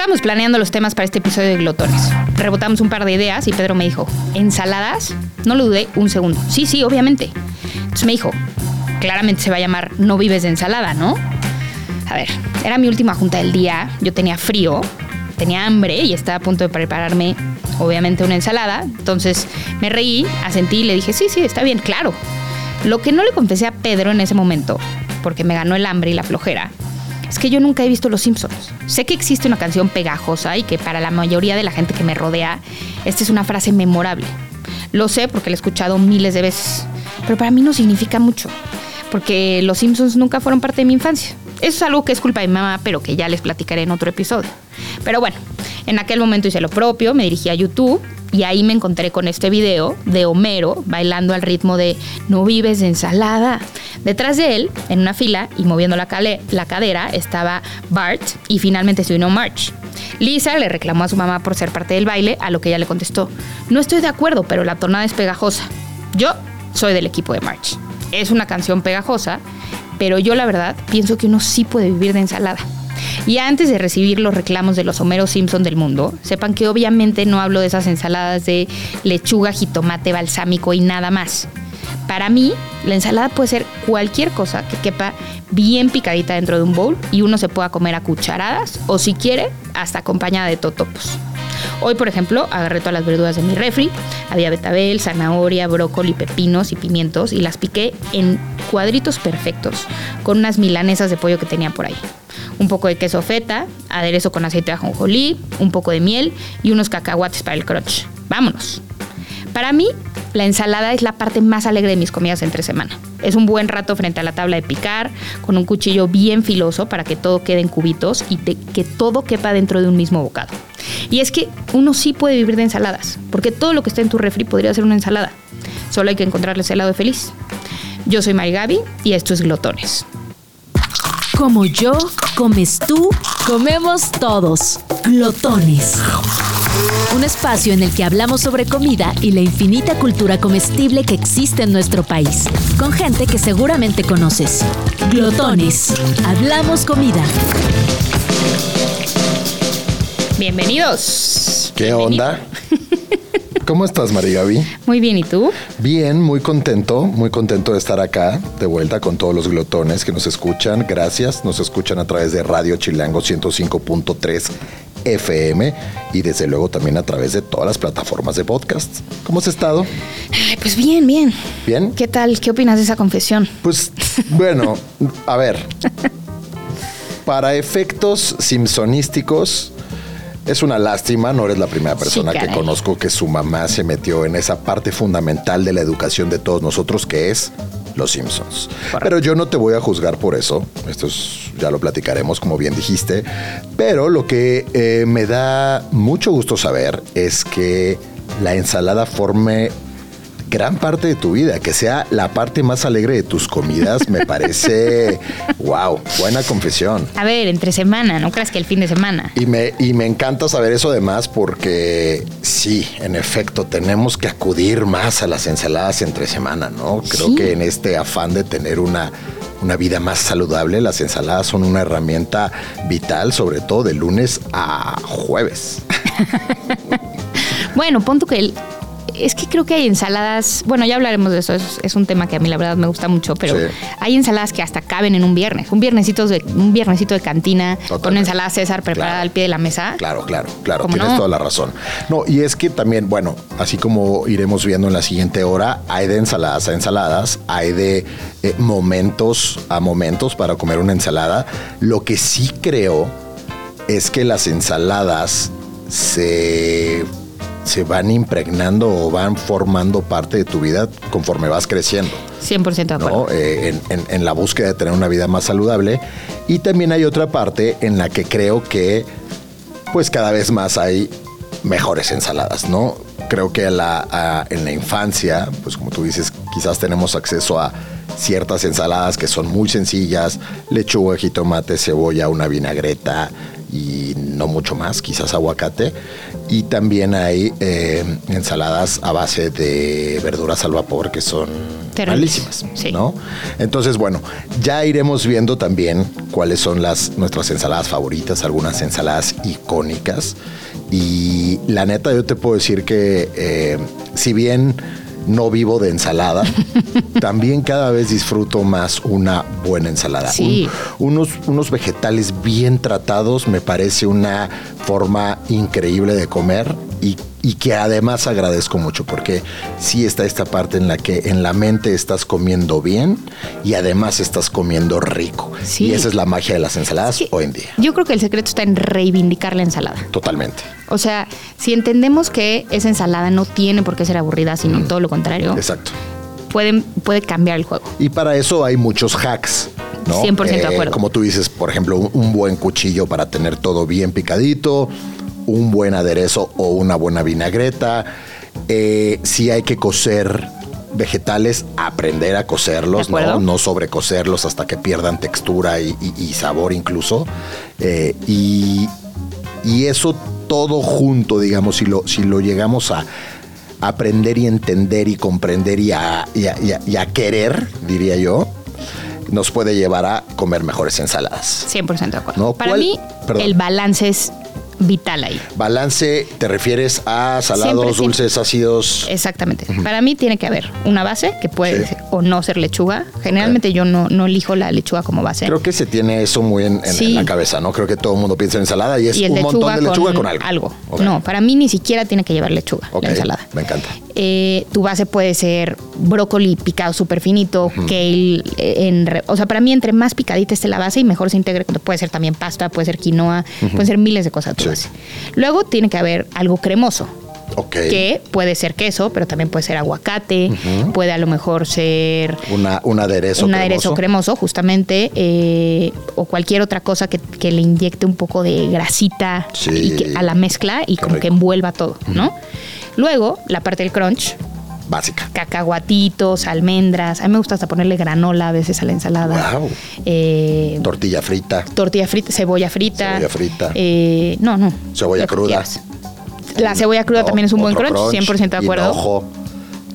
estábamos planeando los temas para este episodio de Glotones. Rebotamos un par de ideas y Pedro me dijo, ¿ensaladas? No lo dudé un segundo. Sí, sí, obviamente. Entonces me dijo, claramente se va a llamar No vives de ensalada, ¿no? A ver, era mi última junta del día, yo tenía frío, tenía hambre y estaba a punto de prepararme, obviamente, una ensalada. Entonces me reí, asentí y le dije, sí, sí, está bien, claro. Lo que no le confesé a Pedro en ese momento, porque me ganó el hambre y la flojera, es que yo nunca he visto Los Simpsons. Sé que existe una canción pegajosa y que para la mayoría de la gente que me rodea, esta es una frase memorable. Lo sé porque la he escuchado miles de veces, pero para mí no significa mucho, porque Los Simpsons nunca fueron parte de mi infancia. Eso es algo que es culpa de mi mamá, pero que ya les platicaré en otro episodio. Pero bueno, en aquel momento hice lo propio, me dirigí a YouTube y ahí me encontré con este video de Homero bailando al ritmo de No vives de ensalada. Detrás de él, en una fila y moviendo la, la cadera, estaba Bart y finalmente se unió March. Lisa le reclamó a su mamá por ser parte del baile, a lo que ella le contestó, no estoy de acuerdo, pero la tonada es pegajosa. Yo soy del equipo de March. Es una canción pegajosa, pero yo la verdad pienso que uno sí puede vivir de ensalada. Y antes de recibir los reclamos de los Homero Simpson del mundo, sepan que obviamente no hablo de esas ensaladas de lechuga, jitomate, balsámico y nada más. Para mí, la ensalada puede ser cualquier cosa que quepa bien picadita dentro de un bowl y uno se pueda comer a cucharadas o si quiere, hasta acompañada de totopos. Hoy, por ejemplo, agarré todas las verduras de mi refri. Había betabel, zanahoria, brócoli, pepinos y pimientos y las piqué en cuadritos perfectos con unas milanesas de pollo que tenía por ahí un poco de queso feta, aderezo con aceite de ajonjolí, un poco de miel y unos cacahuates para el crunch. Vámonos. Para mí, la ensalada es la parte más alegre de mis comidas entre semana. Es un buen rato frente a la tabla de picar, con un cuchillo bien filoso para que todo quede en cubitos y que todo quepa dentro de un mismo bocado. Y es que uno sí puede vivir de ensaladas, porque todo lo que está en tu refri podría ser una ensalada. Solo hay que encontrarle ese lado feliz. Yo soy Mari Gaby y esto es Glotones. Como yo, comes tú, comemos todos. Glotones. Un espacio en el que hablamos sobre comida y la infinita cultura comestible que existe en nuestro país, con gente que seguramente conoces. Glotones. Hablamos comida. Bienvenidos. ¿Qué onda? ¿Cómo estás, María Gaby? Muy bien, ¿y tú? Bien, muy contento, muy contento de estar acá, de vuelta con todos los glotones que nos escuchan. Gracias, nos escuchan a través de Radio Chilango 105.3 FM y desde luego también a través de todas las plataformas de podcast. ¿Cómo has estado? pues bien, bien. ¿Bien? ¿Qué tal? ¿Qué opinas de esa confesión? Pues bueno, a ver. Para efectos simpsonísticos, es una lástima, no eres la primera persona que conozco que su mamá se metió en esa parte fundamental de la educación de todos nosotros, que es los Simpsons. Pero yo no te voy a juzgar por eso. Esto ya lo platicaremos, como bien dijiste. Pero lo que eh, me da mucho gusto saber es que la ensalada forme gran parte de tu vida, que sea la parte más alegre de tus comidas, me parece, wow, buena confesión. A ver, entre semana, no creas que el fin de semana. Y me, y me encanta saber eso además porque sí, en efecto, tenemos que acudir más a las ensaladas entre semana, ¿no? Creo que en este afán de tener una una vida más saludable, las ensaladas son una herramienta vital, sobre todo de lunes a jueves. bueno, punto que el, es que creo que hay ensaladas, bueno, ya hablaremos de eso, es, un tema que a mí la verdad me gusta mucho, pero hay ensaladas que hasta caben en un viernes, un viernesito de, un viernesito de cantina con ensalada César preparada al pie de la mesa. Claro, claro, claro, tienes toda la razón. No, y es que también, bueno, así como iremos viendo en la siguiente hora, hay de ensaladas a ensaladas, hay de eh, momentos a momentos para comer una ensalada. Lo que sí creo es que las ensaladas se se van impregnando o van formando parte de tu vida conforme vas creciendo. 100% de acuerdo. Eh, en, la búsqueda de tener una vida más saludable. Y también hay otra parte en la que creo que pues cada vez más hay mejores ensaladas, ¿no? Creo que la, en la infancia, pues como tú dices, quizás tenemos acceso a ciertas ensaladas que son muy sencillas, lechuga, jitomate, cebolla, una vinagreta y no mucho más, quizás aguacate. Y también hay eh, ensaladas a base de verduras al vapor que son malísimas, ¿no? Entonces, bueno, ya iremos viendo también cuáles son las nuestras ensaladas favoritas, algunas ensaladas icónicas. Y la neta, yo te puedo decir que eh, si bien no vivo de ensalada, también cada vez disfruto más una buena ensalada. unos, unos vegetales bien tratados me parece una forma increíble de comer y y que además agradezco mucho porque sí está esta parte en la que en la mente estás comiendo bien y además estás comiendo rico. Y esa es la magia de las ensaladas hoy en día. Yo creo que el secreto está en reivindicar la ensalada. Totalmente. O sea, si entendemos que esa ensalada no tiene por qué ser aburrida, sino todo lo contrario. Exacto. Pueden, puede cambiar el juego. Y para eso hay muchos hacks. ¿no? 100% de eh, acuerdo. Como tú dices, por ejemplo, un buen cuchillo para tener todo bien picadito, un buen aderezo o una buena vinagreta. Eh, si hay que cocer vegetales, aprender a cocerlos, ¿no? no sobrecocerlos hasta que pierdan textura y, sabor incluso. Eh, y, eso todo junto, digamos, si lo, si lo llegamos a aprender y entender y comprender y a, querer, diría yo, nos puede llevar a comer mejores ensaladas. 100% de acuerdo. Para mí, el balance es vital ahí. Balance, ¿te refieres a salados, dulces, ácidos? Exactamente. Para mí tiene que haber una base que puede o no ser lechuga. Generalmente yo no, no elijo la lechuga como base. Creo que se tiene eso muy en, la cabeza, ¿no? Creo que todo el mundo piensa en ensalada y es un montón de lechuga con, algo. No, para mí ni siquiera tiene que llevar lechuga la ensalada. Me encanta. Eh, tu base puede ser brócoli picado súper finito, kale, en, o sea, para mí entre más picadita esté la base y mejor se integre, puede ser también pasta, puede ser quinoa, pueden ser miles de cosas. Luego tiene que haber algo cremoso. Que puede ser queso, pero también puede ser aguacate, puede a lo mejor ser... Una, un aderezo un aderezo cremoso, justamente, eh, o cualquier otra cosa que, le inyecte un poco de grasita a la mezcla y como que envuelva todo, ¿no? Luego, la parte del crunch, básica. Cacahuatitos, almendras. A mí me gusta hasta ponerle granola a veces a la ensalada. Wow. Eh, tortilla frita. Tortilla frita, cebolla frita. Cebolla frita. Eh, no, no. Cebolla cruda. La cebolla cruda también es un buen crunch, 100% de acuerdo.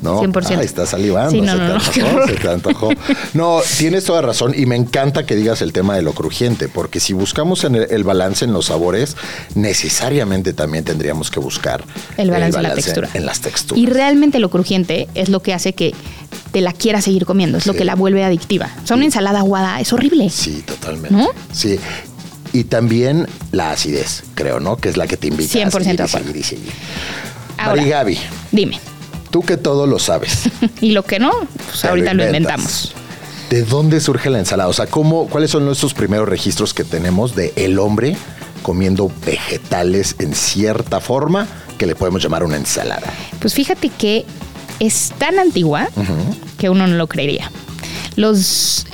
¿No? 100%. está salivando, sí, no, no, se, te antojó, no, tienes toda razón y me encanta que digas el tema de lo crujiente, porque si buscamos en el, balance en los sabores, necesariamente también tendríamos que buscar el balance, en, la textura. en las texturas. Y realmente lo crujiente es lo que hace que te la quieras seguir comiendo, es lo que la vuelve adictiva. O sea, una ensalada aguada es horrible. Sí, totalmente. Sí. Y también la acidez, creo, ¿no? Que es la que te invita 100% a seguir, y seguir y seguir. Ahora, Gaby. Dime. Tú que todo lo sabes. y lo que no, pues ahorita lo, inventamos. ¿De dónde surge la ensalada? O sea, ¿cómo, ¿cuáles son nuestros primeros registros que tenemos de el hombre comiendo vegetales en cierta forma que le podemos llamar una ensalada? Pues fíjate que es tan antigua que uno no lo creería. Los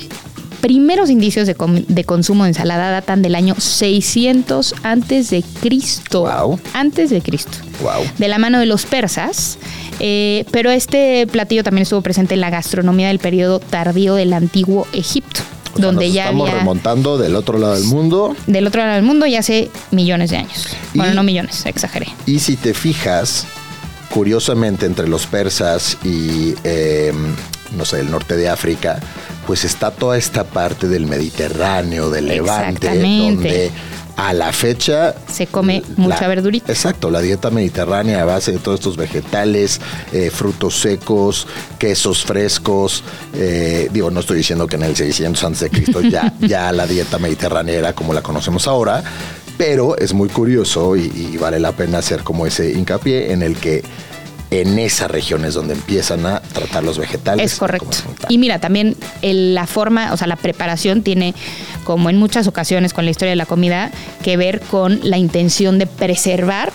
primeros indicios de, consumo de ensalada datan del año 600 antes de Cristo. Wow. Antes de Cristo. Wow. De la mano de los persas. Eh, pero este platillo también estuvo presente en la gastronomía del periodo tardío del antiguo Egipto. donde ya estamos remontando del otro lado del mundo. Del otro lado del mundo ya hace millones de años. bueno, no millones, exageré. Y si te fijas, curiosamente entre los persas y, em, no sé, el norte de África, pues está toda esta parte del Mediterráneo, del Levante, donde a la fecha se come mucha verdurita. Exacto, la dieta mediterránea a base de todos estos vegetales, eh, frutos secos, quesos frescos. Eh, digo, no estoy diciendo que en el 600 antes de Cristo ya, ya la dieta mediterránea era como la conocemos ahora, pero es muy curioso y vale la pena hacer como ese hincapié en el que en esas regiones donde empiezan a tratar los vegetales. Es correcto. Y mira, también la forma, o sea, la preparación tiene, como en muchas ocasiones con la historia de la comida, que ver con la intención de preservar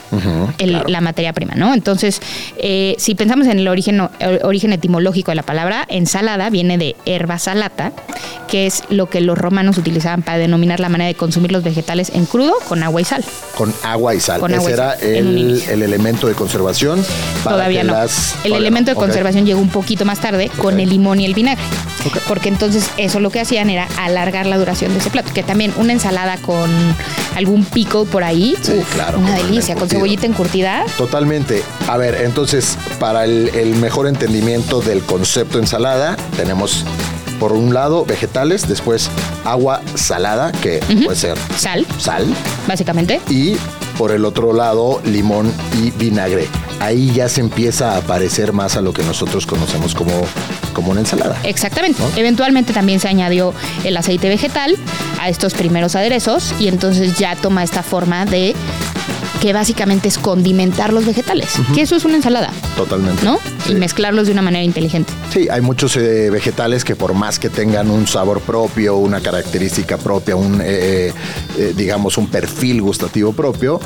la materia prima, ¿no? Entonces, eh, si pensamos en el origen, origen etimológico de la palabra, ensalada viene de herba salata, que es lo que los romanos utilizaban para denominar la manera de consumir los vegetales en crudo con agua y sal. Con agua y sal. Ese era el, elemento de conservación. Todavía no. el elemento de conservación llegó un poquito más tarde con el limón y el vinagre. Porque entonces eso lo que hacían era alargar la duración de ese plato. Que también una ensalada con algún pico por ahí. Sí, claro. Una delicia, con cebollita encurtida. Totalmente. A ver, entonces, para el, el mejor entendimiento del concepto ensalada, tenemos por un lado vegetales, después agua salada, que puede ser sal. Sal. Básicamente. Y por el otro lado limón y vinagre. Ahí ya se empieza a parecer más a lo que nosotros conocemos como, como una ensalada. Exactamente. Eventualmente también se añadió el aceite vegetal a estos primeros aderezos y entonces ya toma esta forma de que básicamente es condimentar los vegetales, que eso es una ensalada. Totalmente. ¿No? Y mezclarlos de una manera inteligente. Sí, hay muchos eh, vegetales que por más que tengan un sabor propio, una característica propia, un, eh, eh, digamos, un perfil gustativo propio,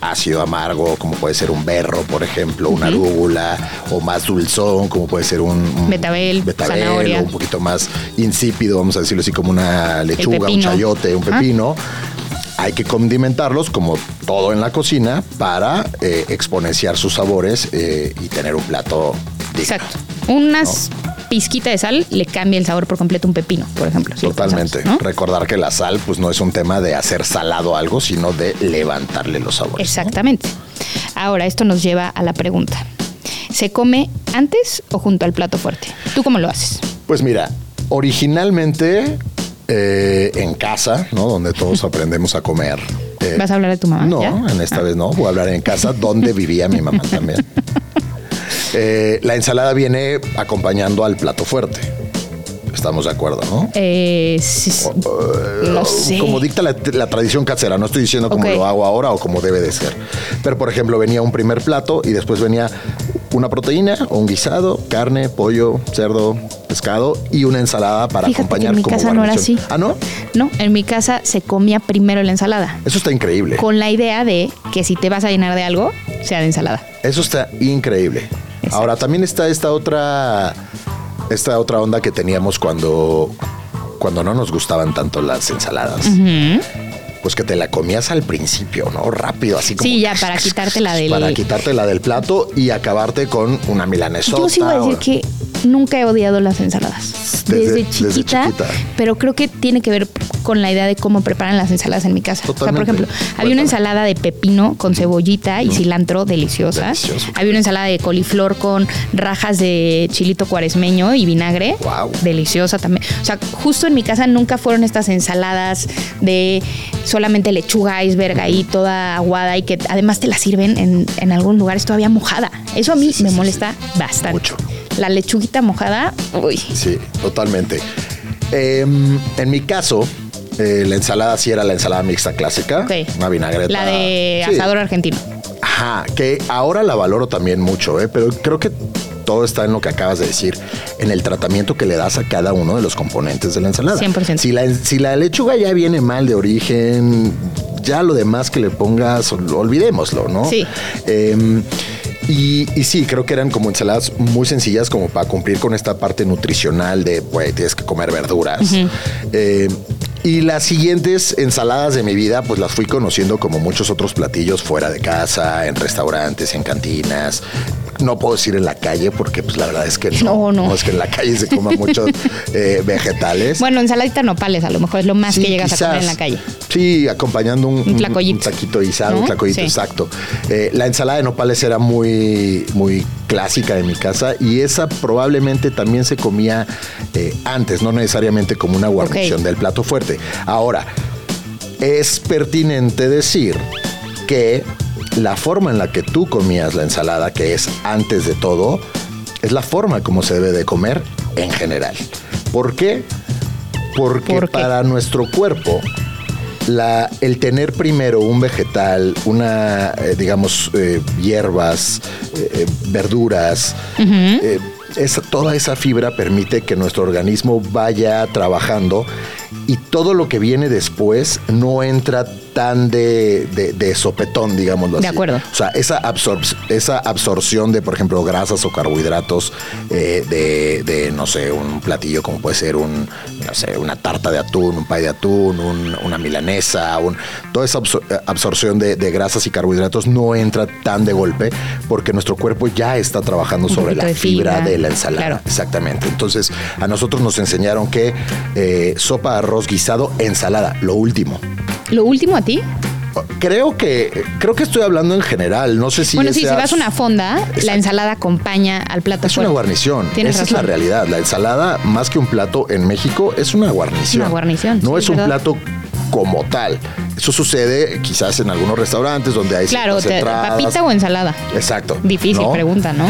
ácido amargo, como puede ser un berro, por ejemplo, una arúgula, o más dulzón, como puede ser un, betabel, o un poquito más insípido, vamos a decirlo así, como una lechuga, un chayote, un pepino hay que condimentarlos como todo en la cocina para eh, exponenciar sus sabores eh, y tener un plato Exacto. Unas pizquita de sal le cambia el sabor por completo un pepino, por ejemplo. Totalmente. Recordar que la sal pues no es un tema de hacer salado algo, sino de levantarle los sabores. Exactamente. Ahora, esto nos lleva a la pregunta. ¿Se come antes o junto al plato fuerte? ¿Tú cómo lo haces? Pues mira, originalmente eh, en casa, ¿no? Donde todos aprendemos a comer. Eh, ¿Vas a hablar de tu mamá? No, en esta vez no. Voy a hablar en casa donde vivía mi mamá también. Eh, la ensalada viene acompañando al plato fuerte. Estamos de acuerdo, ¿no? Eh, sí, no sé. Como dicta la, tradición casera, no estoy diciendo cómo lo hago ahora o cómo debe de ser. Pero, por ejemplo, venía un primer plato y después venía una proteína o un guisado, carne, pollo, cerdo, pescado y una ensalada para acompañar. en mi casa no era así. ¿Ah, no? No, en mi casa se comía primero la ensalada. Eso está increíble. Con la idea de que si te vas a llenar de algo, sea de ensalada. Eso está increíble. Ahora también está esta otra esta otra onda que teníamos cuando cuando no nos gustaban tanto las ensaladas pues que te la comías al principio, ¿no? Rápido, así como. Sí, ya, para quitártela del. Para quitártela del plato y acabarte con una milanesota. Yo sí voy a decir que nunca he odiado las ensaladas. Desde, chiquita, Pero creo que tiene que ver con la idea de cómo preparan las ensaladas en mi casa. O sea, por ejemplo, había una ensalada de pepino con cebollita y cilantro deliciosa. Había una ensalada de coliflor con rajas de chilito cuaresmeño y vinagre. Wow. Deliciosa también. O sea, justo en mi casa nunca fueron estas ensaladas de solamente lechuga iceberg ahí toda aguada y que además te la sirven en, en algunos lugares todavía mojada. Eso a mí me molesta bastante. Mucho. La lechuguita mojada, uy. Sí, totalmente. Em, en mi caso, eh, la ensalada sí era la ensalada mixta clásica. Una vinagreta. La de asador argentino. Ajá, que ahora la valoro también mucho, ¿eh? pero creo que todo está en lo que acabas de decir, en el tratamiento que le das a cada uno de los componentes de la ensalada. 100%. Si la, si la lechuga ya viene mal de origen, ya lo demás que le pongas, olvidémoslo, ¿no? Sí. Em, y, sí, creo que eran como ensaladas muy sencillas como para cumplir con esta parte nutricional de, güey, tienes que comer verduras. Y las siguientes ensaladas de mi vida, pues las fui conociendo como muchos otros platillos fuera de casa, en restaurantes, en cantinas. No puedo decir en la calle porque pues la verdad es que no. No, no. es que en la calle se coman muchos eh, vegetales. Bueno, ensaladita nopales a lo mejor es lo más que llegas a comer en la calle. Sí, acompañando un, un, un taquito guisado, un tlacoyito, exacto. Eh, la ensalada de nopales era muy, muy clásica de mi casa y esa probablemente también se comía eh, antes, no necesariamente como una guarnición del plato fuerte. Ahora, es pertinente decir que la forma en la que tú comías la ensalada, que es antes de todo, es la forma como se debe de comer en general. ¿Por qué? Porque para nuestro cuerpo la, el tener primero un vegetal, una, eh, digamos, eh, hierbas, eh, verduras, toda esa fibra permite que nuestro organismo vaya trabajando y todo lo que viene después no entra tan de, de, sopetón, digámoslo así. De acuerdo. O sea, esa, esa absorción de, por ejemplo, grasas o carbohidratos eh, de, no sé, un platillo como puede ser un, no sé, una tarta de atún, un pay de atún, una milanesa, un, toda esa absorción de, grasas y carbohidratos no entra tan de golpe porque nuestro cuerpo ya está trabajando sobre la fibra, de la ensalada. Exactamente. Entonces, a nosotros nos enseñaron que eh, sopa, arroz, guisado, ensalada, lo último. ¿Lo último a ti? Creo que creo que estoy hablando en general. No sé si. Bueno, sí, si vas a una fonda, la ensalada acompaña al plato. Es una guarnición. Esa es la realidad. La ensalada, más que un plato en México, es una guarnición. Una guarnición. No es un plato como tal. Eso sucede quizás en algunos restaurantes donde hay claro, papita o ensalada. Exacto. Difícil pregunta, ¿no?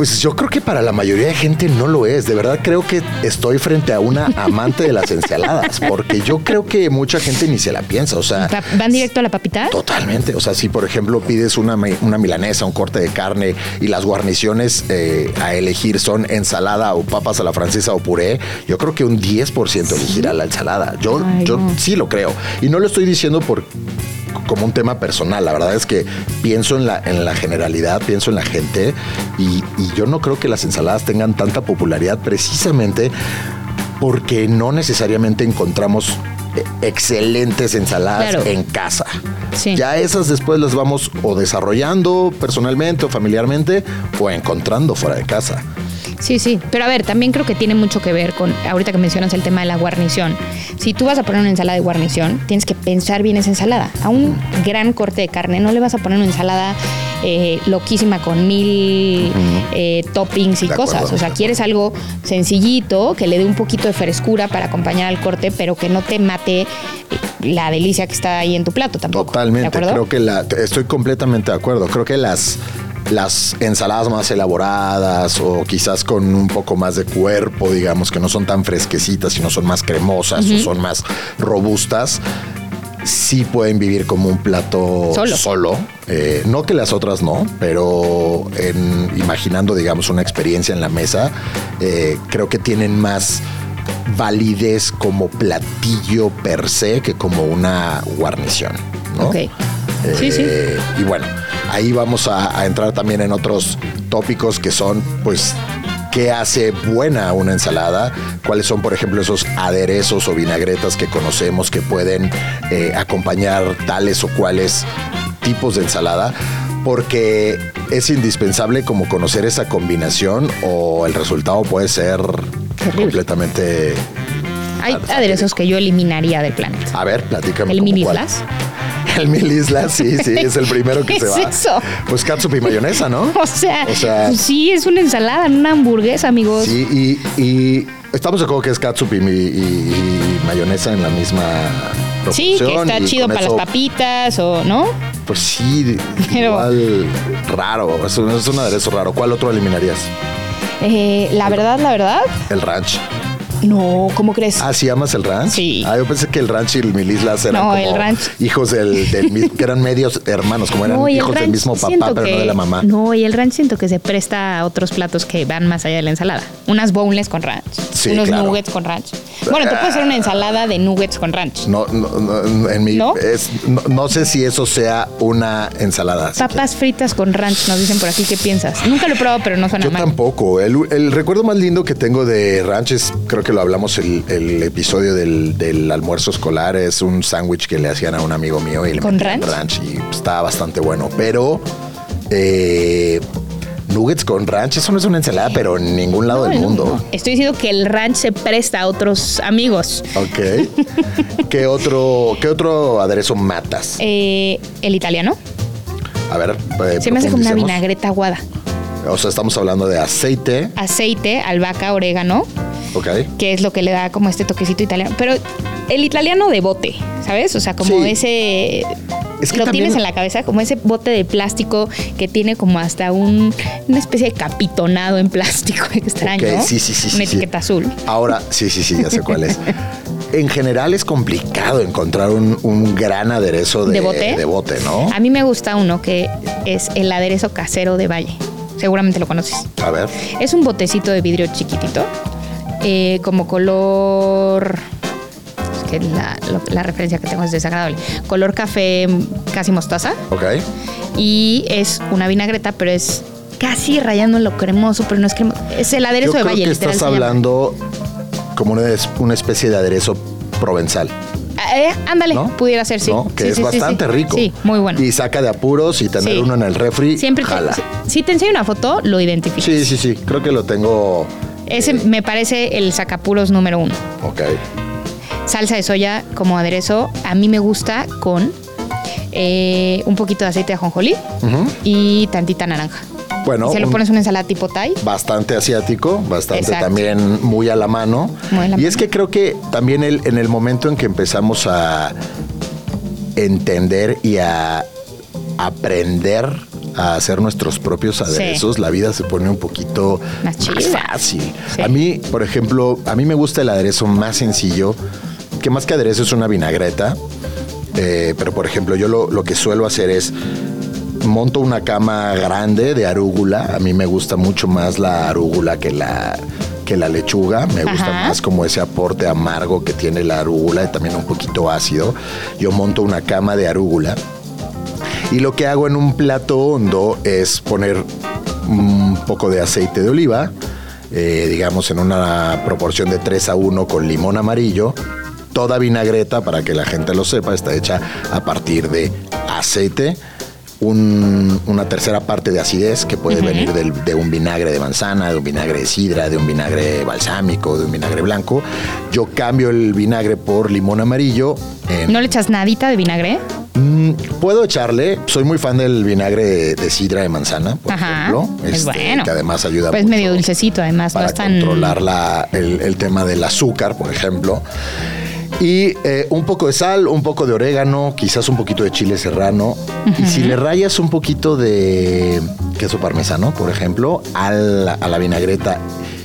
Pues yo creo que para la mayoría de gente no lo es. De verdad creo que estoy frente a una amante de las ensaladas, porque yo creo que mucha gente ni se la piensa. O sea, ¿van directo a la papita? Totalmente. O sea, si por ejemplo pides una, una milanesa, un corte de carne y las guarniciones eh, a elegir son ensalada o papas a la francesa o puré, yo creo que un 10% elegirá la ensalada. Yo, yo sí lo creo. Y no lo estoy diciendo por como un tema personal. La verdad es que pienso en la, en la generalidad, pienso en la gente y, yo no creo que las ensaladas tengan tanta popularidad precisamente porque no necesariamente encontramos eh, excelentes ensaladas en casa. Ya esas después las vamos o desarrollando personalmente o familiarmente o encontrando fuera de casa. Sí, sí, pero a ver, también creo que tiene mucho que ver con, ahorita que mencionas el tema de la guarnición. Si tú vas a poner una ensalada de guarnición, tienes que pensar bien esa ensalada. A un gran corte de carne no le vas a poner una ensalada eh, loquísima con mil eh, toppings y cosas. O sea, quieres algo sencillito, que le dé un poquito de frescura para acompañar al corte, pero que no te mate la delicia que está ahí en tu plato tampoco. Totalmente, creo que la, estoy completamente de acuerdo. Creo que las las ensaladas más elaboradas o quizás con un poco más de cuerpo, digamos, que no son tan fresquecitas, sino son más cremosas o son más robustas, sí pueden vivir como un plato solo. Eh, no que las otras no, pero en, imaginando, digamos, una experiencia en la mesa, eh, creo que tienen más validez como platillo per se que como una guarnición. ¿no? Ok. sí, sí. Eh, y bueno, ahí vamos a, entrar también en otros tópicos que son, pues, qué hace buena una ensalada, cuáles son, por ejemplo, esos aderezos o vinagretas que conocemos que pueden eh, acompañar tales o cuales tipos de ensalada, porque es indispensable como conocer esa combinación o el resultado puede ser completamente... Hay aderezos que yo eliminaría del planeta. A ver, platícame. El mini. El mil islas, sí, sí, es el primero que se va. Es eso? Pues catsup y mayonesa, ¿no? O sea, sí, es una ensalada, una hamburguesa, amigos. Sí, y, estamos de acuerdo que es catsup y, mayonesa en la misma proporción. Sí, que está chido para las papitas o, ¿no? Pues sí, igual raro, es un, es un aderezo raro. ¿Cuál otro eliminarías? Eh, la verdad, la verdad. El ranch. No, ¿cómo crees? Ah, ¿sí amas el ranch? Sí. Ah, yo pensé que el ranch y el Milislas eran no, como el ranch. hijos del, del que eran medios hermanos, como eran hijos del mismo papá, pero no de la mamá. No, y el ranch siento que se presta a otros platos que van más allá de la ensalada. Unas boneless con ranch, sí, unos nuggets con ranch. Bueno, te puede hacer una ensalada de nuggets con ranch. No, no, no en mi ¿No? Es, no, sé si eso sea una ensalada. Papas fritas con ranch, nos dicen por aquí, ¿qué piensas? Nunca lo he probado, pero no suena Yo mal. Yo tampoco. El, el recuerdo más lindo que tengo de ranch es, creo que lo hablamos el, el episodio del, almuerzo escolar es un sándwich que le hacían a un amigo mío y le ¿Con ranch? ranch y estaba bastante bueno. Pero eh, nuggets con ranch, eso no es una ensalada, pero en ningún lado del mundo. Estoy diciendo que el ranch se presta a otros amigos. Ok. ¿Qué otro, qué otro aderezo matas? Eh, el italiano. A ver, eh, se me hace como una vinagreta aguada. O sea, estamos hablando de aceite. Aceite, albahaca, orégano. Que es lo que le da como este toquecito italiano. Pero el italiano de bote, ¿sabes? O sea, como ese... Es que lo tienes en la cabeza como ese bote de plástico que tiene como hasta un, una especie de capitonado en plástico extraño. Okay, sí, sí, sí. Una etiqueta azul. Ahora, sí, sí, sí, ya sé cuál es. en general es complicado encontrar un, gran aderezo de, bote? de bote, ¿no? A mí me gusta uno que es el aderezo casero de Valle. Seguramente lo conoces. A ver. Es un botecito de vidrio chiquitito, eh, como color que la, la referencia que tengo es desagradable. Color café casi mostaza. Ok. Y es una vinagreta, pero es casi rayando en lo cremoso, pero no es cremoso. Es el aderezo Yo de creo Valle. que literal, estás hablando como una, una especie de aderezo provenzal. Eh, ándale, ¿no? pudiera ser, sí. ¿no? Que Sí, es sí, bastante sí. rico. Sí, muy bueno. Y saca de apuros y tener uno en el refri. Siempre te- jala. si, si te enseño una foto, lo identificas. Sí, sí, sí. Creo que lo tengo. Ese me parece el sacapuros número uno. Ok. Salsa de soya como aderezo, a mí me gusta con eh, un poquito de aceite de ajonjolí y tantita naranja. Bueno, se lo pones una ensalada tipo Thai. bastante asiático, bastante Exacto. también muy a la mano. Muy a la y es que creo que también el- en el momento en que empezamos a entender y a aprender a hacer nuestros propios aderezos, la vida se pone un poquito Más chida. fácil. Sí. A mí, por ejemplo, a mí me gusta el aderezo más sencillo, que más que aderezo es una vinagreta. Eh, pero, por ejemplo, yo lo, lo que suelo hacer es monto una cama grande de arúgula. A mí me gusta mucho más la arúgula que la, que la lechuga. Me gusta Ajá. más como ese aporte amargo que tiene la arúgula y también un poquito ácido. Yo monto una cama de arúgula. Y lo que hago en un plato hondo es poner un poco de aceite de oliva, eh, digamos en una proporción de 3 a 1 con limón amarillo. Toda vinagreta, para que la gente lo sepa, está hecha a partir de aceite, un- una tercera parte de acidez que puede venir del- de un vinagre de manzana, de un vinagre de sidra, de un vinagre balsámico, de un vinagre blanco. Yo cambio el vinagre por limón amarillo. en- ¿No le echas nadita de vinagre? Mm, Puedo echarle, soy muy fan del vinagre de, de sidra de manzana, por Ajá, ejemplo. es este, bueno. Que además ayuda Pues mucho medio dulcecito, además, no para es tan. controlar la- el, el tema del azúcar, por ejemplo. Y eh, un poco de sal, un poco de orégano, quizás un poquito de chile serrano. Y si le rayas un poquito de queso parmesano, por ejemplo, a la, a la vinagreta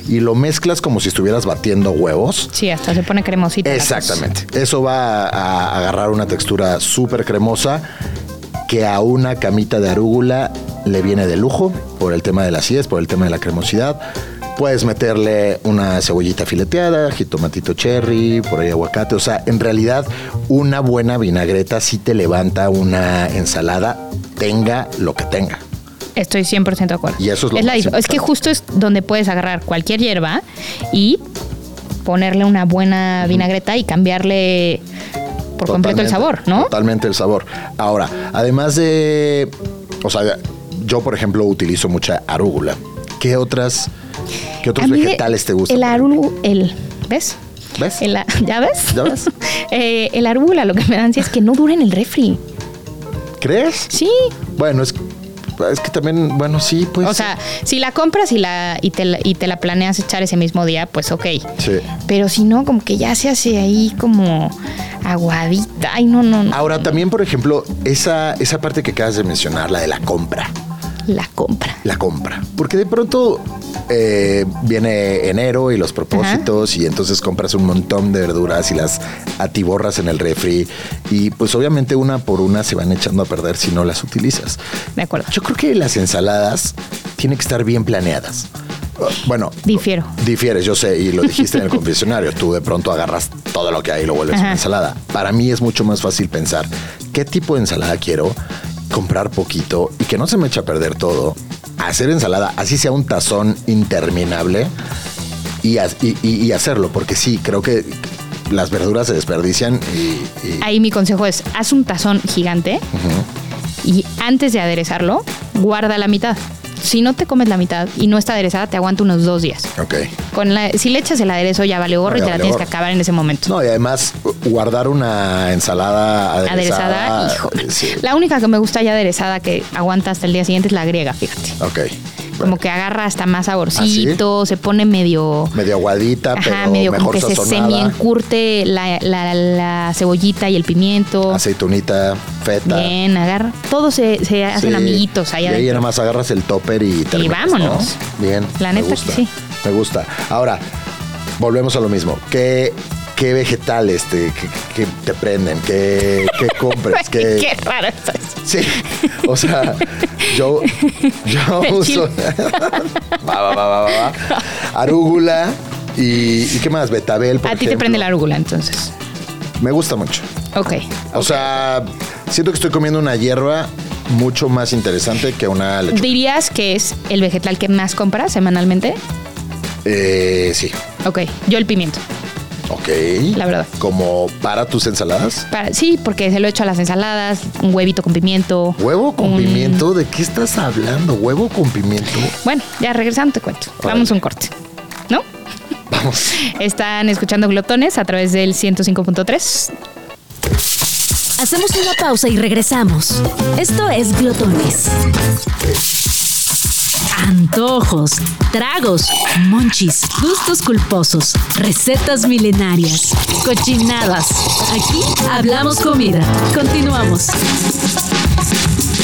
y lo mezclas como si estuvieras batiendo huevos. Sí, hasta se pone cosa. Exactamente. Eso va a, a agarrar una textura súper cremosa que a una camita de arúgula le viene de lujo por el tema de la acidez, por el tema de la cremosidad. Puedes meterle una cebollita fileteada, jitomatito cherry, por ahí aguacate. O sea, en realidad una buena vinagreta sí te levanta una ensalada, tenga lo que tenga. Estoy 100% de acuerdo. Y eso es lo la dif- Es que justo es donde puedes agarrar cualquier hierba y ponerle una buena vinagreta y cambiarle por completo el sabor, ¿no? Totalmente el sabor. Ahora, además de, o sea, yo por ejemplo utilizo mucha arúgula. ¿Qué otras, qué otros de- vegetales te gustan? El arúgula, el, ¿ves? ¿Ves? El ¿Ya ves? ¿Ya ves? Eh, el arúgula lo que me dan sí es que no dura en el refri. ¿Crees? Sí. Bueno, es, es que también, bueno, sí, pues. o sea, si la compras y, la, y, te la, y te la planeas echar ese mismo día, pues ok. Sí. Pero si no, como que ya se hace ahí como aguadita. Ay, no, no, no. Ahora, también, por ejemplo, esa, esa parte que acabas de mencionar, la de la compra. La compra. La compra. Porque de pronto eh, viene enero y los propósitos y entonces compras un montón de verduras y las atiborras en el refri y pues obviamente una por una se van echando a perder si no las utilizas. De acuerdo. Yo creo que las ensaladas tienen que estar bien planeadas. Bueno, Difiero. Difieres, yo sé, y lo dijiste en el confesionario. Tú de pronto agarras todo lo que hay y lo vuelves Ajá. una ensalada. Para mí es mucho más fácil pensar qué tipo de ensalada quiero, comprar poquito y que no se me eche a perder todo. Hacer ensalada, así sea un tazón interminable y, ha- y- y- y hacerlo, porque sí, creo que las verduras se desperdician y, y- Ahí mi consejo es, haz un tazón gigante y antes de aderezarlo, guarda la mitad. Si no te comes la mitad y no está aderezada, te aguanta unos dos días. Ok. Con la, si le echas el aderezo ya vale gorro No, y te la tienes gorro. que acabar en ese momento. No, y además guardar una ensalada aderezada. aderezada, hijo. sí. La única que me gusta ya aderezada que aguanta hasta el día siguiente es la griega, fíjate. Ok. Como que agarra hasta más saborcito, se pone medio... Medio aguadita, Ajá, pero medio como que se semi-encurte la, la- la cebollita y el pimiento. aceitunita, feta. Bien, agarra. Todos se, se hacen Sí. amiguitos ahí Y ahí nada más agarras el topper y terminas, vámonos. ¿no? Bien. La me neta que sí. Me gusta. Ahora, volvemos a lo mismo. ¿Qué, qué vegetales te, que, que te prenden? ¿Qué, qué compras? ¿Qué, Qué raro. Sí, o sea, yo, yo uso va, va, va, va, va, arúgula y, y qué más, betabel, por A ti te ejemplo. prende la arúgula, entonces. Me gusta mucho. Ok. O sea, siento que estoy comiendo una hierba mucho más interesante que una lechuga. ¿Dirías que es el vegetal que más compras semanalmente? Eh, sí. Ok, yo el pimiento. Ok. La verdad. ¿Como para tus ensaladas? Para- sí, porque se lo echo a las ensaladas, un huevito con pimiento. ¿Huevo con un- pimiento? ¿De qué estás hablando? ¿Huevo con pimiento? Bueno, ya regresando te cuento. Vamos a un corte. ¿No? Vamos. Están escuchando Glotones a través del 105.3. Hacemos una pausa y regresamos. Esto es Glotones. Antojos, tragos, monchis, gustos culposos, recetas milenarias, cochinadas. Aquí hablamos comida. Continuamos.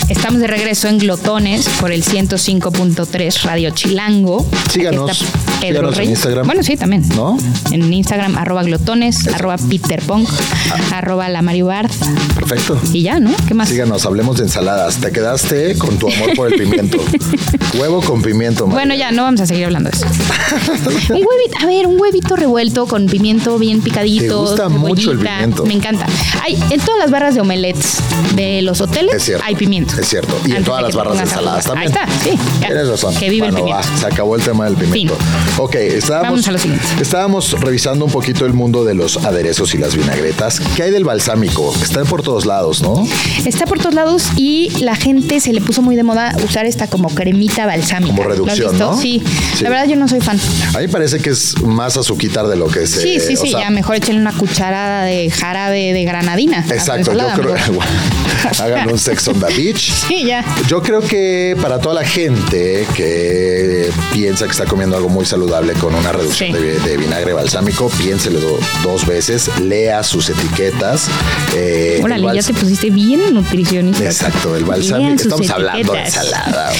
Estamos de regreso en Glotones por el 105.3 Radio Chilango. Síganos. Síganos en. Instagram. Bueno, sí, también. ¿No? En Instagram, arroba glotones, arroba peterpunk, Ah. arroba la Mario Bart. Perfecto. Y ya, ¿no? ¿Qué más? Síganos, hablemos de ensaladas. Te quedaste con tu amor por el pimiento. Huevo con pimiento. María. Bueno, ya, no vamos a seguir hablando de eso. un huevito, a ver, un huevito revuelto con pimiento bien picadito. Te gusta mucho el pimiento. Me encanta. Hay, en todas las barras de omelets de los hoteles Es cierto. hay pimiento. Es cierto. Y en todas las barras de ensaladas también. Ahí está, sí. ya. Tienes razón. Que vive el pimiento. va, se acabó el tema del pimiento. Ok, estábamos, a lo estábamos revisando un poquito el mundo de los aderezos y las vinagretas. ¿Qué hay del balsámico? Está por todos lados, ¿no? Está por todos lados y la gente se le puso muy de moda usar esta como cremita balsámica. Como ¿Lo has reducción? ¿no? Sí. Sí. La verdad yo no soy fan. A mí parece que es más azuquitar de lo que es. Sí, eh, sí, o sí, sea, ya mejor échenle una cucharada de jarabe de granadina. Exacto, yo creo. Hagan un sex on the beach. Sí, ya. Yo creo que para toda la gente que piensa que está comiendo algo muy saludable con una reducción Sí. de, de vinagre balsámico, piénselo do- dos veces, lea sus etiquetas. eh, Órale, ya te pusiste bien nutricionista. Exacto, el balsámico. Estamos hablando de ensalada.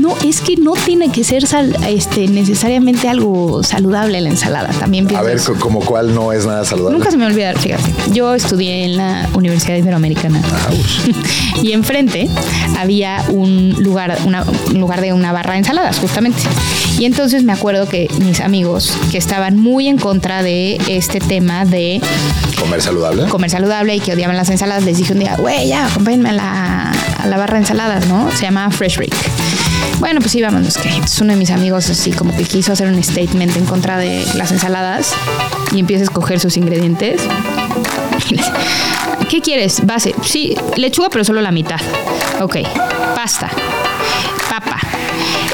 No, es que no tiene que ser sal- este, necesariamente algo saludable la ensalada. También A pienso ver, eso. co- como cuál no es nada saludable. Nunca se me olvida, fíjate. Yo estudié en la Universidad Iberoamericana. y enfrente había un lugar, una- un lugar de una barra de ensaladas, justamente. Y entonces me acuerdo que mis amigos que estaban muy en contra de este tema de Comer saludable. comer saludable y que odiaban las ensaladas, les dije un día, güey, ya, acompáñenme a la, a la barra de ensaladas, ¿no? Se llama Fresh Break. Bueno, pues sí, vámonos. Que uno de mis amigos así como que quiso hacer un statement en contra de las ensaladas y empieza a escoger sus ingredientes. ¿Qué quieres? Base. Sí, lechuga, pero solo la mitad. Ok. Pasta. Papa.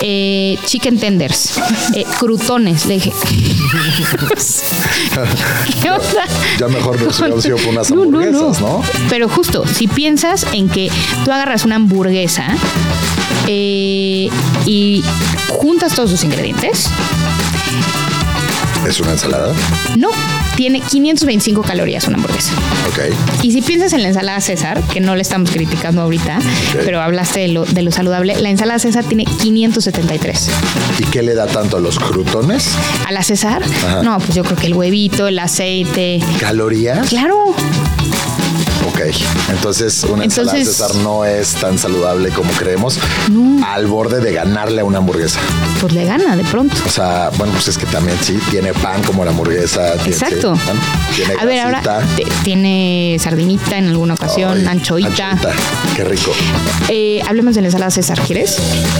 eh, chicken tenders. eh, crutones. Le dije. ¿Qué onda? Ya mejor nos hubiéramos ido por unas No, no, ¿no? Pero justo, si piensas en que tú agarras una hamburguesa eh, y juntas todos sus ingredientes, Es una ensalada. no, tiene 525 calorías una hamburguesa. Ok. Y si piensas en la ensalada César, que no le estamos criticando ahorita, pero hablaste de lo, de lo saludable, la ensalada César tiene 573. ¿Y qué le da tanto a los crutones? A la César, Ajá. no, pues yo creo que el huevito, el aceite. ¿Calorías? Claro, entonces una ensalada Entonces- César no es tan saludable como creemos, No. al borde de ganarle a una hamburguesa. pues le gana de pronto. O sea, bueno, pues es que también sí, tiene pan como la hamburguesa. tiene- Exacto. sí, bueno, tiene A ver, ahora tiene sardinita en alguna ocasión, Ay, anchoita. anchoita. Qué rico, Eh, hablemos de la ensalada César, ¿quieres?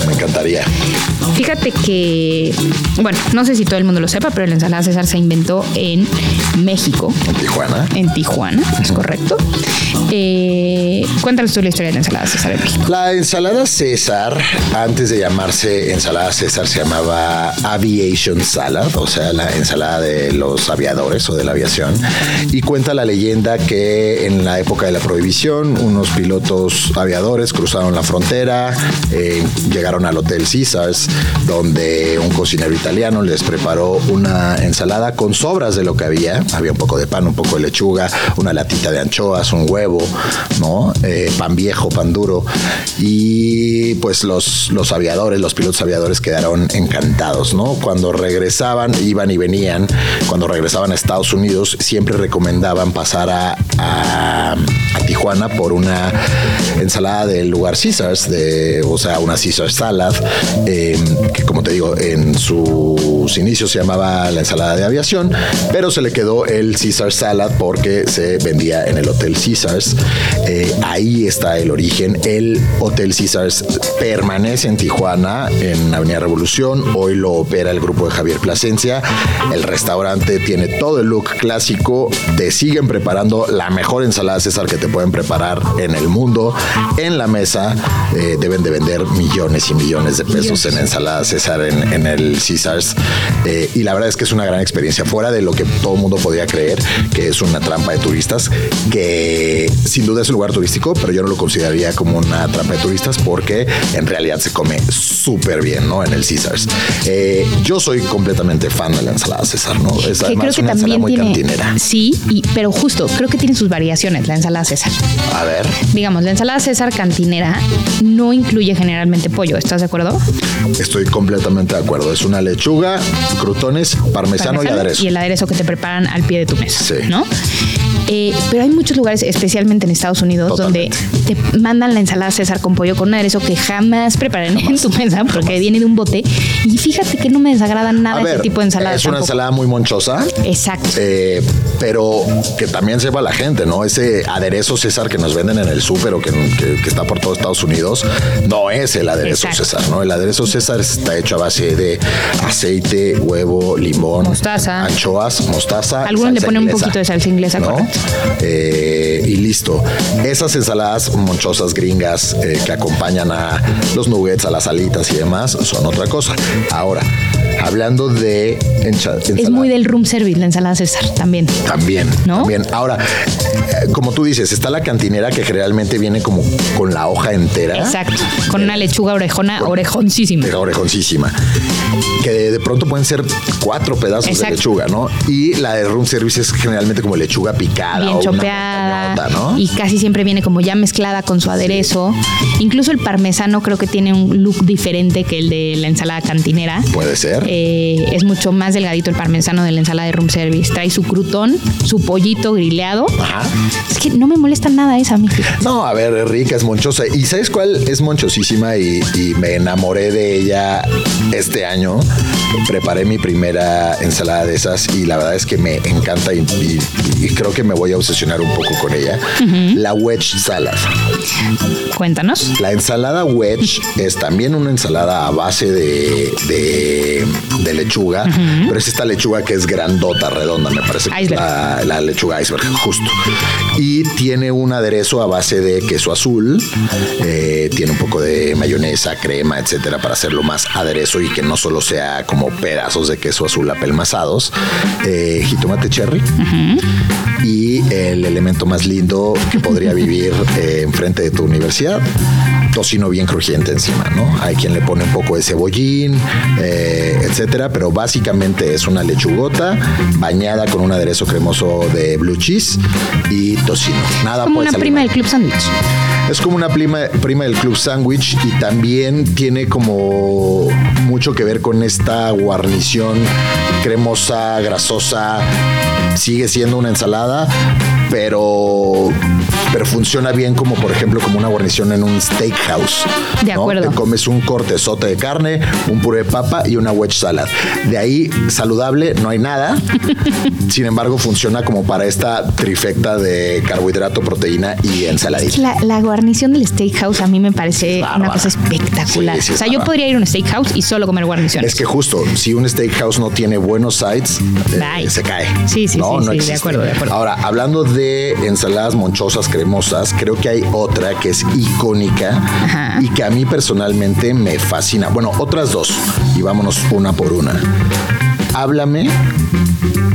me encantaría. Fíjate que, bueno, no sé si todo el mundo lo sepa, pero la ensalada César se inventó en México, En Tijuana. en Tijuana, es correcto. Eh, cuéntanos tú la historia de la ensalada César en México. La ensalada César, antes de llamarse ensalada César, se llamaba Aviation Salad, o sea, la ensalada de los aviadores o de la aviación. Y cuenta la leyenda que en la época de la prohibición, unos pilotos aviadores cruzaron la frontera, eh, llegaron al Hotel Caesars, donde un cocinero italiano les preparó una ensalada con sobras de lo que había. Había un poco de pan, un poco de lechuga, una latita de anchoas, un huevo, ¿no? Eh, eh, pan viejo, pan duro. Y pues los, los aviadores, los pilotos aviadores quedaron encantados, ¿no? Cuando regresaban, iban y venían, cuando regresaban a Estados Unidos, siempre recomendaban pasar a, a, Tijuana por una ensalada del lugar Caesars, de, o sea, una Caesar salad, em, que como te digo, en sus inicios se llamaba la ensalada de aviación, pero se le quedó el Caesar salad porque se vendía en el Hotel Caesars. Eh, ahí está el origen. El Hotel Caesars permanece en Tijuana, en Avenida Revolución. Hoy lo opera el grupo de Javier Plasencia. El restaurante tiene todo el look clásico. Te siguen preparando la mejor ensalada César que te pueden preparar en el mundo. En la mesa eh, deben de vender millones y millones de pesos en ensalada César en, el Caesars. Eh, y la verdad es que es una gran experiencia. Fuera de lo que todo el mundo podría creer, que es una trampa de turistas, que sin duda es un lugar turístico, pero yo no lo consideraría como una trampa de turistas porque en realidad se come súper bien, ¿no? En el Caesars. Eh, yo soy completamente fan de la ensalada César, ¿no? Es que creo que una también muy cantinera. Sí, y, pero justo, creo que tiene sus variaciones la ensalada César. A ver. Digamos, la ensalada César cantinera no incluye generalmente pollo, ¿estás de acuerdo? Estoy completamente de acuerdo. Es una lechuga, crutones, parmesano, y aderezo. Y el aderezo que te preparan al pie de tu mesa, sí. ¿no? Eh, pero hay muchos lugares, especialmente en Estados Unidos, donde te mandan la ensalada César con pollo con un aderezo que jamás preparan en tu mesa porque viene de un bote. Y fíjate que no me desagrada nada ese tipo de ensalada. Es una ensalada muy monchosa. Exacto. Eh, pero que también sepa la gente, ¿no? Ese aderezo César que nos venden en el súper o que, está por todo Estados Unidos, no es el aderezo César, ¿no? El aderezo César está hecho a base de aceite, huevo, limón, mostaza, anchoas, mostaza. Algunos le ponen un poquito de salsa inglesa, ¿no? Eh, y listo. Esas ensaladas monchosas gringas eh, que acompañan a los nuggets, a las alitas y demás, son otra cosa. Ahora, hablando de Es muy del room service la ensalada César también. También, ¿no? También. Ahora, eh, como tú dices, está la cantinera que generalmente viene como con la hoja entera. Exacto, con una lechuga orejona, orejoncísima. Orejoncísima. Que de, pronto pueden ser cuatro pedazos de lechuga, ¿no? Y la de room service es generalmente como lechuga picada. Bien chopeada. ¿no? Y casi siempre viene como ya mezclada con su aderezo. Incluso el parmesano creo que tiene un look diferente que el de la ensalada cantinera. Puede ser. Eh, es mucho más delgadito el parmesano de la ensalada de room service. Trae su crutón, su pollito grileado. Ajá. Es que no me molesta nada esa, mi No, a ver, es rica, es monchosa. ¿Y sabes cuál es monchosísima? Y, me enamoré de ella este año. Preparé mi primera ensalada de esas y la verdad es que me encanta y, creo que me voy a obsesionar un poco con ella. La wedge salad. Cuéntanos. La ensalada wedge es también una ensalada a base de de lechuga, pero es esta lechuga que es grandota, redonda, me parece que es la, lechuga iceberg, justo. Y tiene un aderezo a base de queso azul, eh, tiene un poco de mayonesa, crema, etcétera, para hacerlo más aderezo y que no solo sea como pedazos de queso azul apelmazados, eh, jitomate cherry. Y el elemento más lindo que podría vivir eh, enfrente de tu universidad, tocino bien crujiente encima, ¿no? Hay quien le pone un poco de cebollín, eh, etcétera, pero básicamente es una lechugota bañada con un aderezo cremoso de blue cheese y tocino. Nada como una prima del club sandwich. Es como una prima, prima del club sandwich y también tiene como mucho que ver con esta guarnición cremosa, grasosa. Sigue siendo una ensalada, pero, pero funciona bien como, por ejemplo, como una guarnición en un steakhouse. De acuerdo. Te comes un cortezote de carne, un puré de papa y una wedge salad. De ahí, saludable, no hay nada. Sin embargo, funciona como para esta trifecta de carbohidrato, proteína y ensaladita. La, guarnición del steakhouse a mí me parece una cosa espectacular. o sea, yo podría ir a un steakhouse y solo comer guarniciones. Es que justo, si un steakhouse no tiene buenos sides, eh, se cae. Sí, sí, sí, de acuerdo, de acuerdo. Ahora, hablando de ensaladas monchosas, cremosas, creo que hay otra que es icónica y que a mí personalmente me fascina. Bueno, otras dos y vámonos una por una. Háblame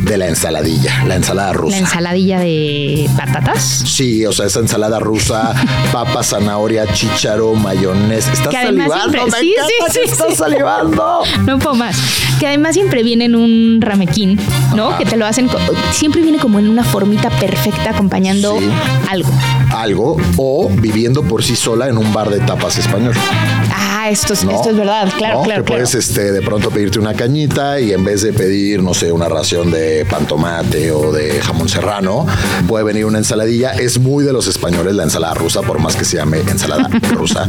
de la ensaladilla, la ensalada rusa. ¿La ensaladilla de patatas? Sí, o sea, esa ensalada rusa, papa, zanahoria, chícharo, mayonesa. ¿Estás salivando? sí, sí, sí, estás salivando. No puedo más. Que además siempre viene en un ramequín, ¿no? Que te lo hacen, siempre viene como en una formita perfecta acompañando algo. Algo o viviendo por sí sola en un bar de tapas español. Ah, esto es, esto es verdad, claro, claro. Que puedes este, de pronto pedirte una cañita y en vez de pedir, no sé, una ración de pan tomate o de jamón serrano, puede venir una ensaladilla. Es muy de los españoles la ensalada rusa, por más que se llame ensalada rusa.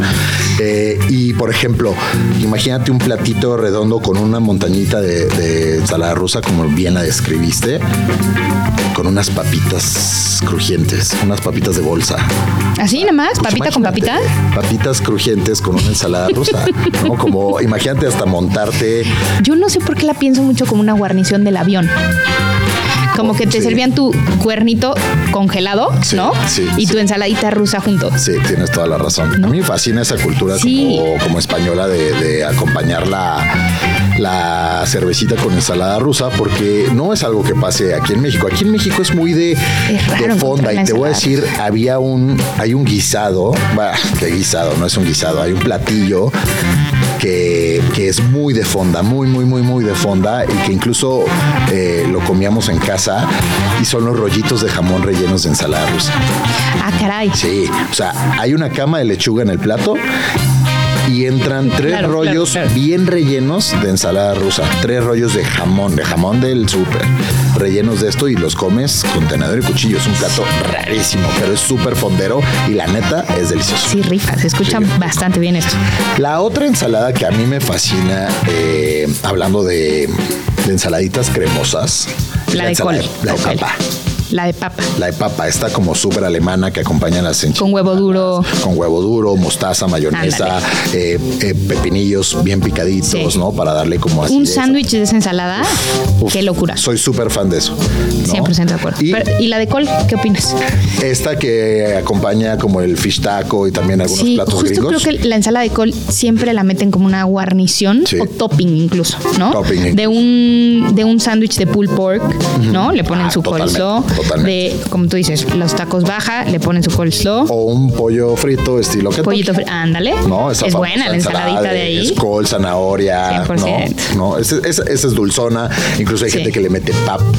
Eh, y por ejemplo, imagínate un platito redondo con una de, ensalada rusa, como bien la describiste, con unas papitas crujientes, unas papitas de bolsa. ¿Así nada más? Pues ¿Papita con papita? Papitas crujientes con una ensalada rusa. Como imagínate hasta montarte. Yo no sé por qué la pienso mucho como una guarnición del avión como que te servían tu cuernito congelado, ¿no? Sí. Y tu ensaladita rusa junto. Sí, tienes toda la razón. A mí me fascina esa cultura como, española de, acompañar la, cervecita con ensalada rusa, porque no es algo que pase aquí en México. Aquí en México es muy de, fonda. Y te voy a decir, había un, hay un guisado, bah, qué guisado, no es un guisado, hay un platillo que, es muy de fonda, muy, muy, muy, muy de fonda y que incluso eh, lo comíamos en casa y son los rollitos de jamón rellenos de ensalada rusa. Ah, caray. Sí, o sea, hay una cama de lechuga en el plato y entran tres rollos bien rellenos de ensalada rusa, tres rollos de jamón, de jamón del súper, rellenos de esto y los comes con tenedor y cuchillo. Es un plato rarísimo, pero es súper fondero y la neta es delicioso. Sí, rifa, se escucha bastante bien esto. La otra ensalada que a mí me fascina, eh, hablando de, ensaladitas cremosas, la, de col. La de. La de papa. La de papa, está como súper alemana que acompaña las enchiladas. Con huevo duro. Con huevo duro, mostaza, mayonesa, eh, eh, pepinillos bien picaditos, ¿no? Para darle como así. Un sándwich de esa ensalada. Qué locura. Soy súper fan de eso. 100% de acuerdo. Y, la de col qué opinas? Esta que acompaña como el fish taco y también algunos sí, platos justo creo que la ensalada de col siempre la meten como una guarnición o topping incluso, ¿no? Topping. De un, de un sándwich de pulled pork, ¿no? Le ponen ah, su coleslaw de, como tú dices, los tacos baja, le ponen su coleslaw. O un pollo frito estilo que Pollito frito, ándale. No, es buena la ensaladita de, ahí. Es col, zanahoria. 100%. No, no esa, es dulzona. Incluso hay gente que le mete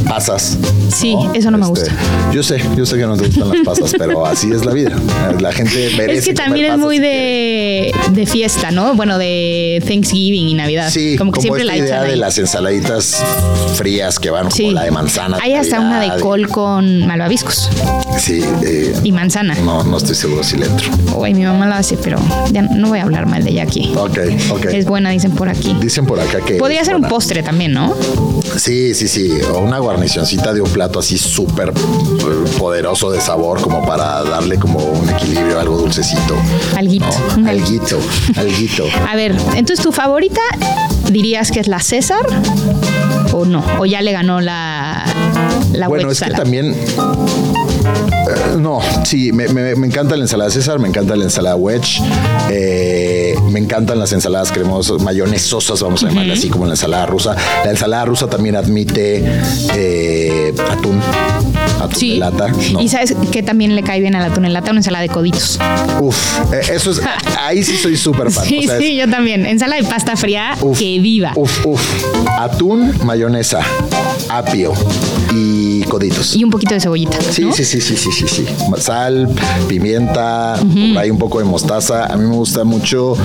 pasas. Sí, eso no me este, gusta. Yo sé, yo sé que no te gustan las pasas, pero así es la vida. La gente merece Es que también es muy de, de, fiesta, ¿no? Bueno, de Thanksgiving y Navidad. Sí, como que siempre la idea de las ensaladitas frías que van como la de manzana. Hay hasta una de col con malvaviscos. Sí. Eh, y manzana. No, no estoy seguro si le entro. Uy, mi mamá la hace, pero ya no voy a hablar mal de ella aquí. Ok, ok. Es buena, dicen por aquí. Dicen por acá que. Podría ser un postre también, ¿no? Sí, sí, sí. O una guarnicioncita de un plato así súper poderoso de sabor, como para darle como un equilibrio, algo dulcecito. Alguito. Alguito, alguito. A ver, entonces tu favorita dirías que es la César o no? ¿O ya le ganó la, la Bueno, es que también eh, no, sí, me, encanta la ensalada César, me encanta la ensalada wedge, eh, me encantan las ensaladas cremosas, mayonesosas, vamos a llamarle así como la ensalada rusa. La ensalada rusa también admite eh, atún, atún de lata. Y sabes que también le cae bien al atún en lata, una ensalada de coditos. Uf, eso es, ahí sí soy súper fan. Sí, sí, yo también. Ensalada de pasta fría que viva. Uf, uf. Atún, mayonesa, apio y coditos. Y un poquito de cebollita. Sí, sí, sí, sí, sí, sí, sí. Sal, pimienta, hay un poco de mostaza. A mí me gusta mucho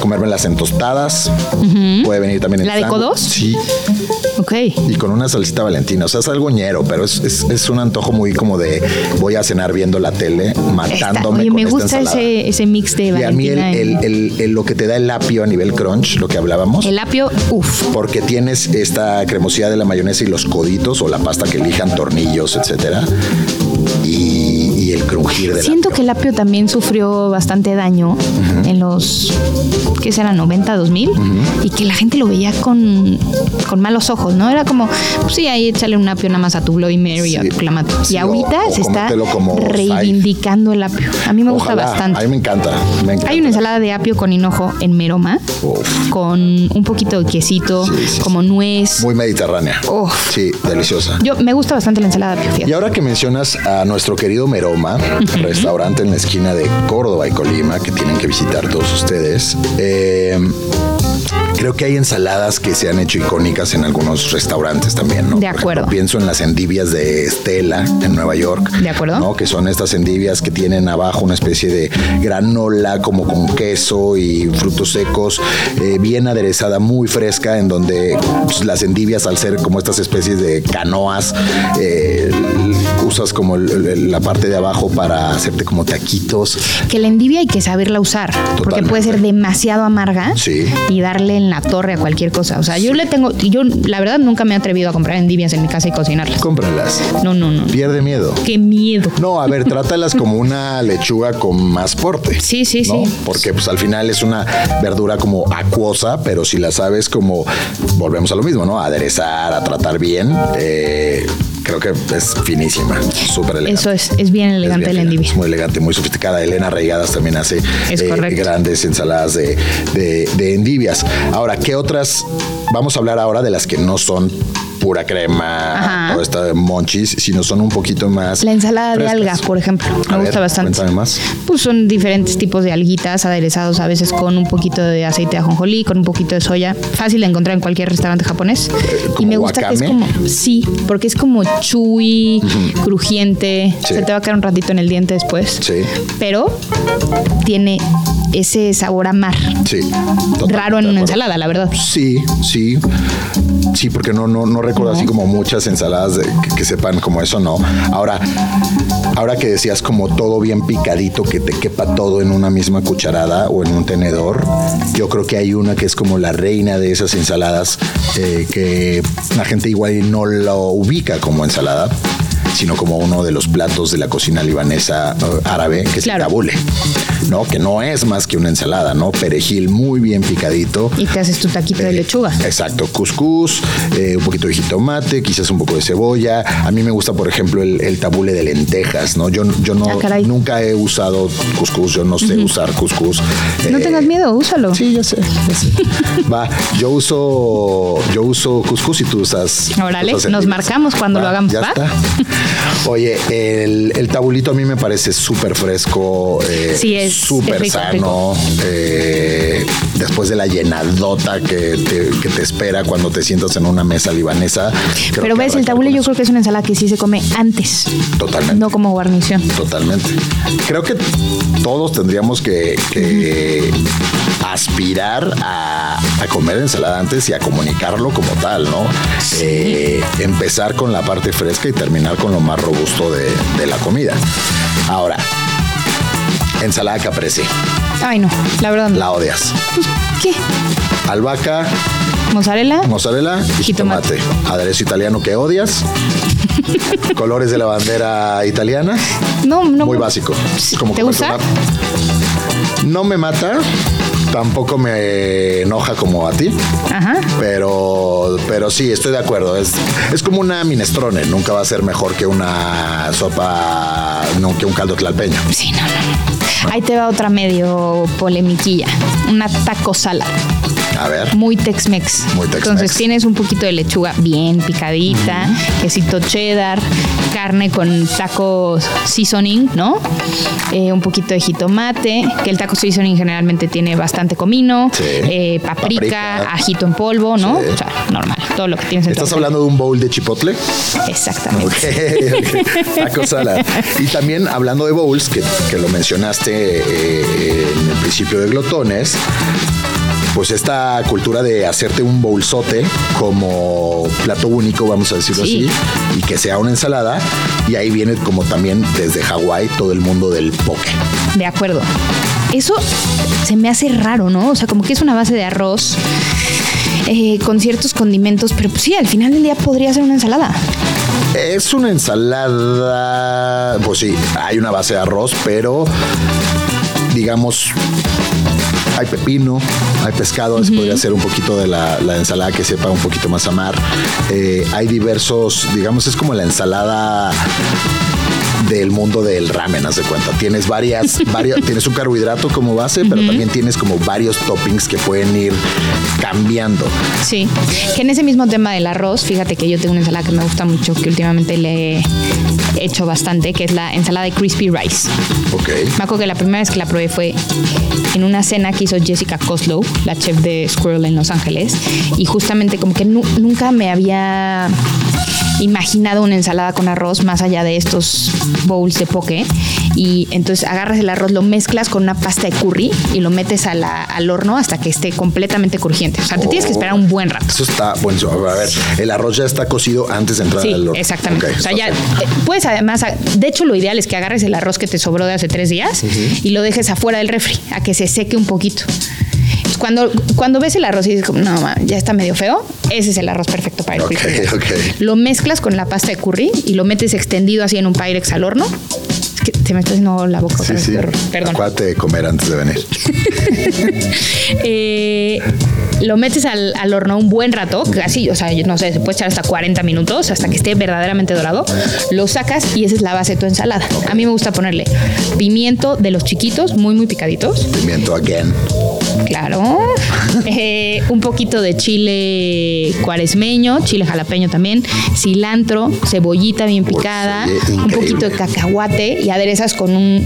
comerme las entostadas. Puede venir también en ¿La de codos? Sí. Ok. Y con una salsita valentina. O sea, es algo ñero, pero es, es, un antojo muy como de voy a cenar viendo la tele, matándome. Oye, me gusta ese, ese, mix de valentina. Y a mí el, el, lo que te da el apio a nivel crunch, lo que hablábamos. El apio, uff. Porque tienes esta cremosidad de la mayonesa y los coditos o la pasta que elijan, tornillos, etcétera. El crujir de Siento que el apio también sufrió bastante daño en los, ¿qué será? 90, 2000, y que la gente lo veía con, con malos ojos, ¿no? Era como, pues sí, ahí échale un apio nada más a tu Bloody Mary o a tu clamato. y ahorita se está reivindicando el apio. A mí me gusta bastante. A mí me encanta, Hay una ensalada de apio con hinojo en meroma, con un poquito de quesito, como nuez. Muy mediterránea. Sí, deliciosa. Yo me gusta bastante la ensalada de apio. Y ahora que mencionas a nuestro querido meroma, restaurante en la esquina de Córdoba y Colima, que tienen que visitar todos ustedes. Eh, Creo que hay ensaladas que se han hecho icónicas en algunos restaurantes también, ¿no? De acuerdo. pienso en las endivias de Estela en Nueva York. De acuerdo. ¿no? Que son estas endivias que tienen abajo una especie de granola como con queso y frutos secos, eh, bien aderezada, muy fresca, en donde pues, las endivias al ser como estas especies de canoas, eh, usas como la parte de abajo para hacerte como taquitos. Que la endivia hay que saberla usar, porque puede ser demasiado amarga y darle en la torre a cualquier cosa. O sea, yo le tengo, yo la verdad nunca me he atrevido a comprar endivias en mi casa y cocinarlas. Cómpralas. No, no, no. Pierde miedo. Qué miedo. No, a ver, trátalas como una lechuga con más porte. Sí, sí, sí. Porque pues al final es una verdura como acuosa, pero si la sabes como, volvemos a lo mismo, ¿no? aderezar, a tratar bien, eh, creo que es finísima, súper elegante. Eso es, es bien elegante la endivia. Es muy elegante, muy sofisticada. Elena Reigadas también hace eh, grandes ensaladas de, de endivias. Ahora, ¿qué otras? Vamos a hablar ahora de las que no son pura crema o esta de monchis, sino son un poquito más. La ensalada de alga, por ejemplo, me gusta bastante. Cuéntame más. Pues son diferentes tipos de alguitas aderezados a veces con un poquito de aceite de ajonjolí, con un poquito de soya. Fácil de encontrar en cualquier restaurante japonés. Eh, y me gusta que es como. Sí, porque es como chewy, crujiente. Se te va a quedar un ratito en el diente después. Sí. Pero tiene ese sabor a mar. Sí. Raro en una ensalada, la verdad. Sí, sí. Sí, porque no, no, no recuerdo así como muchas ensaladas que, sepan como eso, no. Ahora, ahora que decías como todo bien picadito, que te quepa todo en una misma cucharada o en un tenedor, yo creo que hay una que es como la reina de esas ensaladas eh, que la gente igual no lo ubica como ensalada sino como uno de los platos de la cocina libanesa uh, árabe, que es el tabule, ¿no? Que no es más que una ensalada, ¿no? Perejil muy bien picadito. Y te haces tu taquito de eh, lechuga. Exacto, cuscús, eh, un poquito de jitomate, quizás un poco de cebolla. A mí me gusta, por ejemplo, el, tabule de lentejas, ¿no? Yo, yo no, ah, nunca he usado cuscús, yo no sé usar cuscús. No tengas eh, miedo, úsalo. Sí, ya sé, Va, yo uso, yo uso cuscús y tú usas. Órale, nos marcamos cuando lo hagamos. Ya está. Oye, el, tabulito a mí me parece súper fresco, eh, sí, es súper sano. Eh, después de la llenadota que te, espera cuando te sientas en una mesa libanesa. Pero ves, el tabule yo creo que es una ensalada que sí se come antes. Totalmente. No como guarnición. Totalmente. Creo que todos tendríamos que, aspirar a, comer ensalada antes y a comunicarlo como tal, ¿no? Eh, empezar con la parte fresca y terminar con lo más robusto de, la comida. Ahora, ensalada caprese. Ay, no, la verdad La odias. Pues, ¿Qué? Albahaca. Mozzarella. Mozzarella y jitomate. Aderezo italiano que odias. Colores de la bandera italiana. No, no. Muy básico. ¿Te gusta? No me mata tampoco me enoja como a ti. Ajá. Pero, pero sí, estoy de acuerdo. Es, es como una minestrone. Nunca va a ser mejor que una sopa, no que un caldo tlalpeño. Sí, no, no. Ahí te va otra medio polemiquilla. Una taco salada. A ver. Muy Tex-Mex. Muy Tex-Mex. Entonces tienes un poquito de lechuga bien picadita, quesito cheddar, carne con taco seasoning, ¿no? Eh, un poquito de jitomate, que el taco seasoning generalmente tiene bastante comino, eh, paprika, ajito en polvo, ¿no? O sea, normal, todo lo que tienes en ¿Estás hablando de un bowl de chipotle? Exactamente. Taco salad. Y también hablando de bowls, que, lo mencionaste eh, en el principio de glotones, pues esta cultura de hacerte un bolsote como plato único, vamos a decirlo así, y que sea una ensalada. Y ahí viene como también desde Hawái todo el mundo del poke. De acuerdo. Eso se me hace raro, ¿no? O sea, como que es una base de arroz. Eh, con ciertos condimentos, pero pues sí, al final del día podría ser una ensalada. Es una ensalada, pues sí, hay una base de arroz, pero digamos, hay pepino, hay pescado, podría ser un poquito de la, ensalada que sepa un poquito más a mar. Eh, hay diversos, digamos, es como la ensalada del mundo del ramen, haz de cuenta. Tienes varias, varias tienes un carbohidrato como base, pero también tienes como varios toppings que pueden ir cambiando. Sí, que en ese mismo tema del arroz, fíjate que yo tengo una ensalada que me gusta mucho, que últimamente le hecho bastante, que es la ensalada de crispy rice. Ok. Me acuerdo que la primera vez que la probé fue en una cena que hizo Jessica Coslow, la chef de Squirrel en Los Ángeles, y justamente como que nunca me había imaginado una ensalada con arroz más allá de estos bowls de poke y entonces agarras el arroz, lo mezclas con una pasta de curry y lo metes al horno hasta que esté completamente crujiente. O sea, te tienes que esperar un buen rato. Eso está bueno. A ver, el arroz ya está cocido antes de entrar al horno. Exactamente. o sea, ya eh, puedes además, de hecho lo ideal es que agarres el arroz que te sobró de hace tres días y lo dejes afuera del refri a que se seque un poquito. Cuando, cuando ves el arroz y dices, no, ya está medio feo, ese es el arroz perfecto para el okay, Lo mezclas con la pasta de curry y lo metes extendido así en un Pyrex al horno que se me está haciendo la boca sí. Sí. Perdón. Acuérdate de comer antes de venir. eh, lo metes al, al, horno un buen rato, casi, o sea, no sé, se puede echar hasta 40 minutos, hasta que esté verdaderamente dorado. Lo sacas y esa es la base de tu ensalada. A mí me gusta ponerle pimiento de los chiquitos, muy, muy picaditos. Pimiento again. Claro. Eh, un poquito de chile cuaresmeño, chile jalapeño también, cilantro, cebollita bien picada, un poquito de cacahuate y aderezas con un,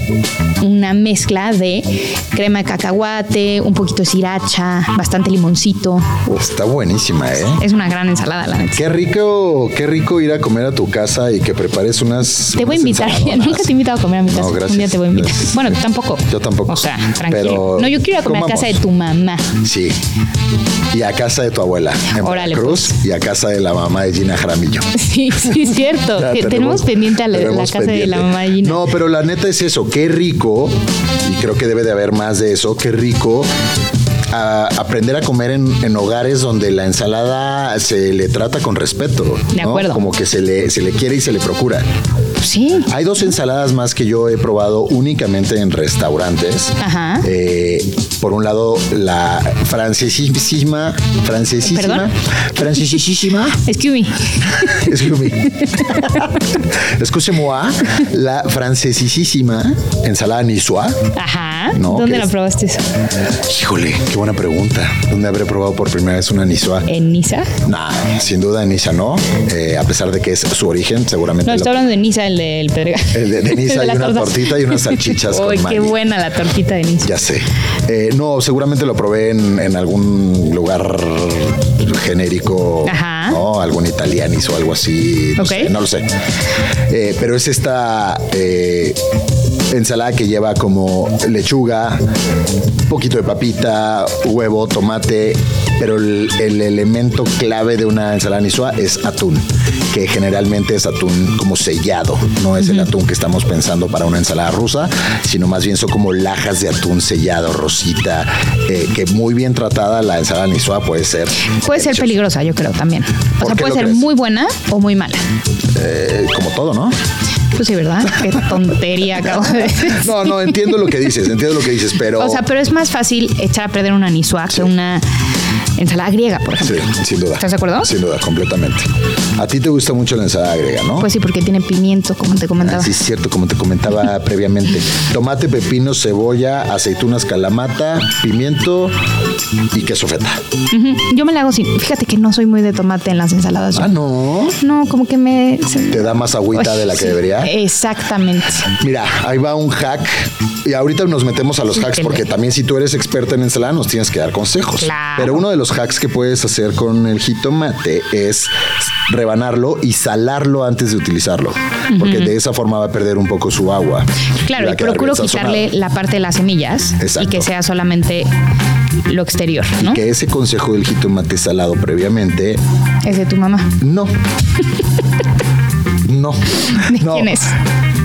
una mezcla de crema de cacahuate, un poquito de sriracha, bastante limoncito. Está buenísima, ¿eh? Es una gran ensalada, la neta. Qué rico, qué rico ir a comer a tu casa y que prepares unas. Te voy a invitar. Nunca te he invitado a comer a mi casa. No, gracias. Un día te voy a invitar. Bueno, tampoco. Yo tampoco. O sea, tranquilo. no, yo quiero ir a comer a casa de tu mamá. Sí. Y a casa de tu abuela en Órale, Cruz pues. y a casa de la mamá de Gina Jaramillo. Sí, sí, es cierto. tenemos, pendiente a la, casa de la mamá de Gina. No, pero la neta es eso. Qué rico, y creo que debe de haber más de eso, qué rico aprender a comer en, hogares donde la ensalada se le trata con respeto. De acuerdo. Como que se le, se le quiere y se le procura. Sí. Hay dos ensaladas más que yo he probado únicamente en restaurantes. Ajá. Eh, por un lado, la francesísima, francesísima, francesísima. Excuse me. Excuse me. Excuse-moi. La francesísima ensalada niçoise. Ajá. ¿Dónde la probaste eso? Híjole, qué buena pregunta. ¿Dónde habré probado por primera vez una niçoise? ¿En Niza? Nah, sin duda en Niza no. Eh, a pesar de que es su origen, seguramente. No, estoy hablando de Niza, el del Pedregal. El de, Niza y una tortita y unas salchichas. Uy, qué buena la tortita de Niza. Ya sé. Eh, no, seguramente lo probé en, algún lugar genérico, Ajá. ¿no? Algún italianis o algo así. No, sé, no lo sé. Eh, pero es esta ensalada que lleva como lechuga, poquito de papita, huevo, tomate, pero el, elemento clave de una ensalada nisua es atún, que generalmente es atún como sellado, no es el atún que estamos pensando para una ensalada rusa, sino más bien son como lajas de atún sellado, rosita, eh, que muy bien tratada la ensalada nisua puede ser. Puede ser peligrosa, yo creo también. O sea, puede ser muy buena o muy mala. Eh, como todo, ¿no? Pues sí, ¿verdad? Qué tontería acabo de decir. No, no, entiendo lo que dices, entiendo lo que dices, pero. O sea, pero es más fácil echar a perder una nisua que una ensalada griega, por ejemplo. Sí, sin duda. ¿Estás de acuerdo? Sin duda, completamente. A ti te gusta mucho la ensalada griega, ¿no? Pues sí, porque tiene pimiento, como te comentaba. sí, es cierto, como te comentaba previamente. Tomate, pepino, cebolla, aceitunas, calamata, pimiento y queso feta. Yo me la hago sin. Fíjate que no soy muy de tomate en las ensaladas. Ah, no. No, como que me. Te da más agüita de la que debería. Exactamente. Mira, ahí va un hack. Y ahorita nos metemos a los hacks porque también si tú eres experta en ensalada nos tienes que dar consejos. Pero uno de los hacks que puedes hacer con el jitomate es rebanarlo y salarlo antes de utilizarlo, porque de esa forma va a perder un poco su agua. Claro, y, procuro quitarle la parte de las semillas y que sea solamente lo exterior, ¿no? Y que ese consejo del jitomate salado previamente es de tu mamá. No. no. ¿De quién es?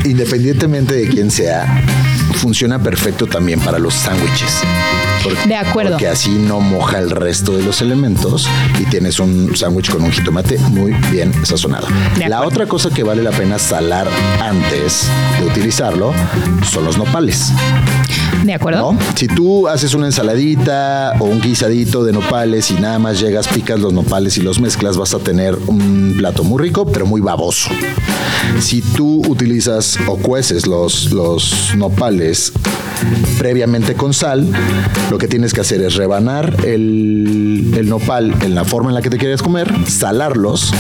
Independientemente de quién sea, funciona perfecto también para los sándwiches. De acuerdo. Porque así no moja el resto de los elementos y tienes un sándwich con un jitomate muy bien sazonado. La otra cosa que vale la pena salar antes de utilizarlo son los nopales. De acuerdo. Si tú haces una ensaladita o un guisadito de nopales y nada más llegas, picas los nopales y los mezclas, vas a tener un plato muy rico, pero muy baboso. Si tú utilizas o cueces los, los nopales previamente con sal, lo que tienes que hacer es rebanar el, el nopal en la forma en la que te quieres comer, salarlos,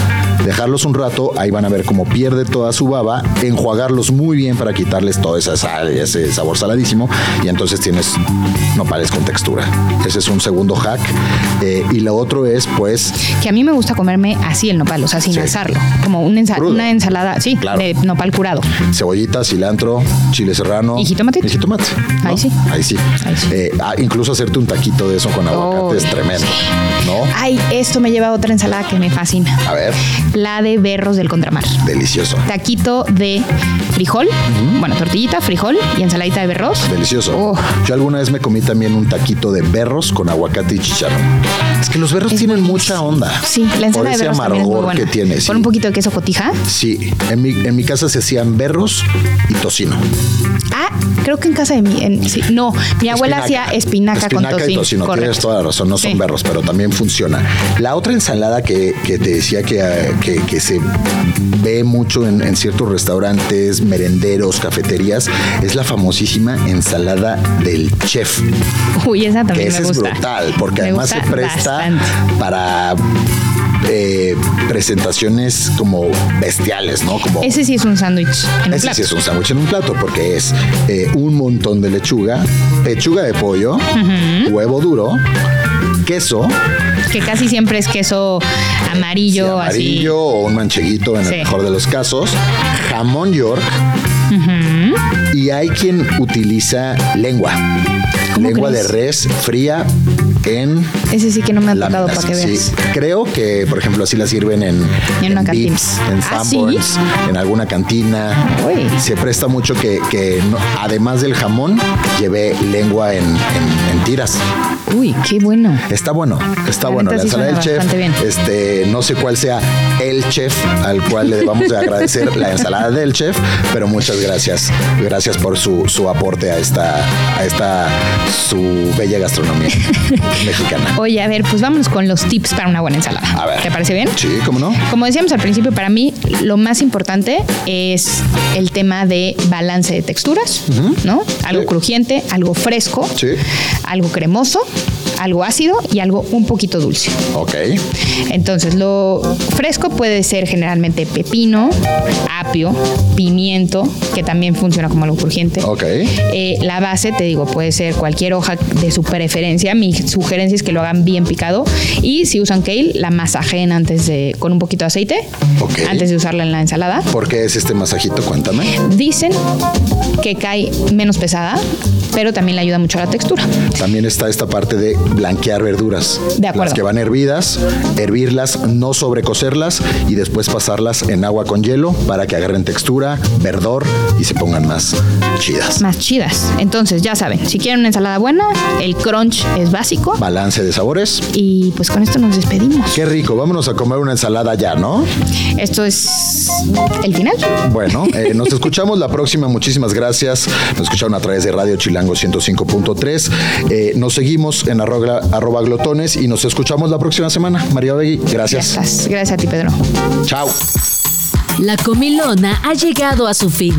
dejarlos un rato, ahí van a ver cómo pierde toda su baba, enjuagarlos muy bien para quitarles toda esa sal ese sabor saladísimo, y entonces tienes nopales con textura. Ese es un segundo hack. Eh, y lo otro es, pues. Que a mí me gusta comerme así el nopal, o sea, sin asarlo, como una, una ensalada, sí, de nopal curado. Cebollita, cilantro, chile serrano. Y jitomate. Y jitomate. Ahí sí. Ahí sí. Eh, ah, incluso hacerte un taquito de eso con aguacate es tremendo, ¿no? Ay, esto me lleva a otra ensalada que me fascina. A ver. La de berros del contramar. Delicioso. Taquito de frijol, bueno, tortillita, frijol y ensaladita de berros. Delicioso. Oh. Yo alguna vez me comí también un taquito de berros con aguacate y chicharrón. Es que los berros tienen mucha onda. Sí, la ensalada de berros amargor que tiene. Con un poquito de queso cotija. Sí, en mi, en mi casa se hacían berros y tocino. Ah, creo que en casa de mi, no, mi abuela hacía espinaca, con tocino. Y tocino. Tienes toda la razón, no son berros, pero también funciona. La otra ensalada que, te decía que, que, se ve mucho en, ciertos restaurantes, merenderos, cafeterías, es la famosísima ensalada del chef. Uy, esa también me gusta. es brutal, porque además se presta para eh, presentaciones como bestiales, ¿no? Como, ese sí es un sándwich. Ese sí es un sándwich en un plato, porque es eh, un montón de lechuga, pechuga de pollo, huevo duro, queso. Que casi siempre es queso amarillo, amarillo o un mancheguito en el mejor de los casos. Jamón York. Y hay quien utiliza lengua. Lengua de res fría en. Ese sí que no me ha tocado para que veas. Creo que, por ejemplo, así la sirven en, en, una cantina. en ¿Ah, en alguna cantina. Se presta mucho que, además del jamón, lleve lengua en, tiras. Uy, qué bueno. Está bueno, está bueno. La ensalada del chef, este, no sé cuál sea el chef al cual le vamos a agradecer la ensalada del chef, pero muchas gracias. Gracias por su, su aporte a esta, a esta su bella gastronomía mexicana. Oye, a ver, pues vámonos con los tips para una buena ensalada. A ver. ¿Te parece bien? Sí, cómo no. Como decíamos al principio, para mí lo más importante es el tema de balance de texturas, ¿no? Algo crujiente, algo fresco, algo cremoso algo ácido y algo un poquito dulce. Ok. Entonces, lo fresco puede ser generalmente pepino, apio, pimiento, que también funciona como algo crujiente. Ok. Eh, la base, te digo, puede ser cualquier hoja de su preferencia. Mi sugerencia es que lo hagan bien picado. Y si usan kale, la masajen antes de, con un poquito de aceite, antes de usarla en la ensalada. ¿Por qué es este masajito? Cuéntame. Dicen que cae menos pesada, pero también le ayuda mucho a la textura. También está esta parte de blanquear verduras. De acuerdo. Las que van hervidas, hervirlas, no sobrecocerlas y después pasarlas en agua con hielo para que agarren textura, verdor y se pongan más chidas. Más chidas. Entonces, ya saben, si quieren una ensalada buena, el crunch es básico. Balance de sabores. Y pues con esto nos despedimos. Qué rico, vámonos a comer una ensalada ya, ¿no? Esto es el final. Bueno, eh, nos escuchamos la próxima. Muchísimas gracias. Nos escucharon a través de Radio Chilango 105.3. Eh, nos seguimos en arroba arroba, glotones y nos escuchamos la próxima semana. María Begui, gracias. Gracias, gracias a ti, Pedro. Chao. La comilona ha llegado a su fin.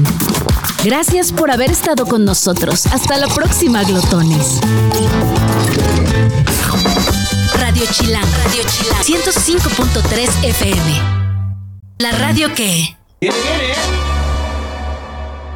Gracias por haber estado con nosotros. Hasta la próxima, glotones. Radio Chilán, Radio Chilán, 105.3 FM. La radio que... ¿Viene, viene?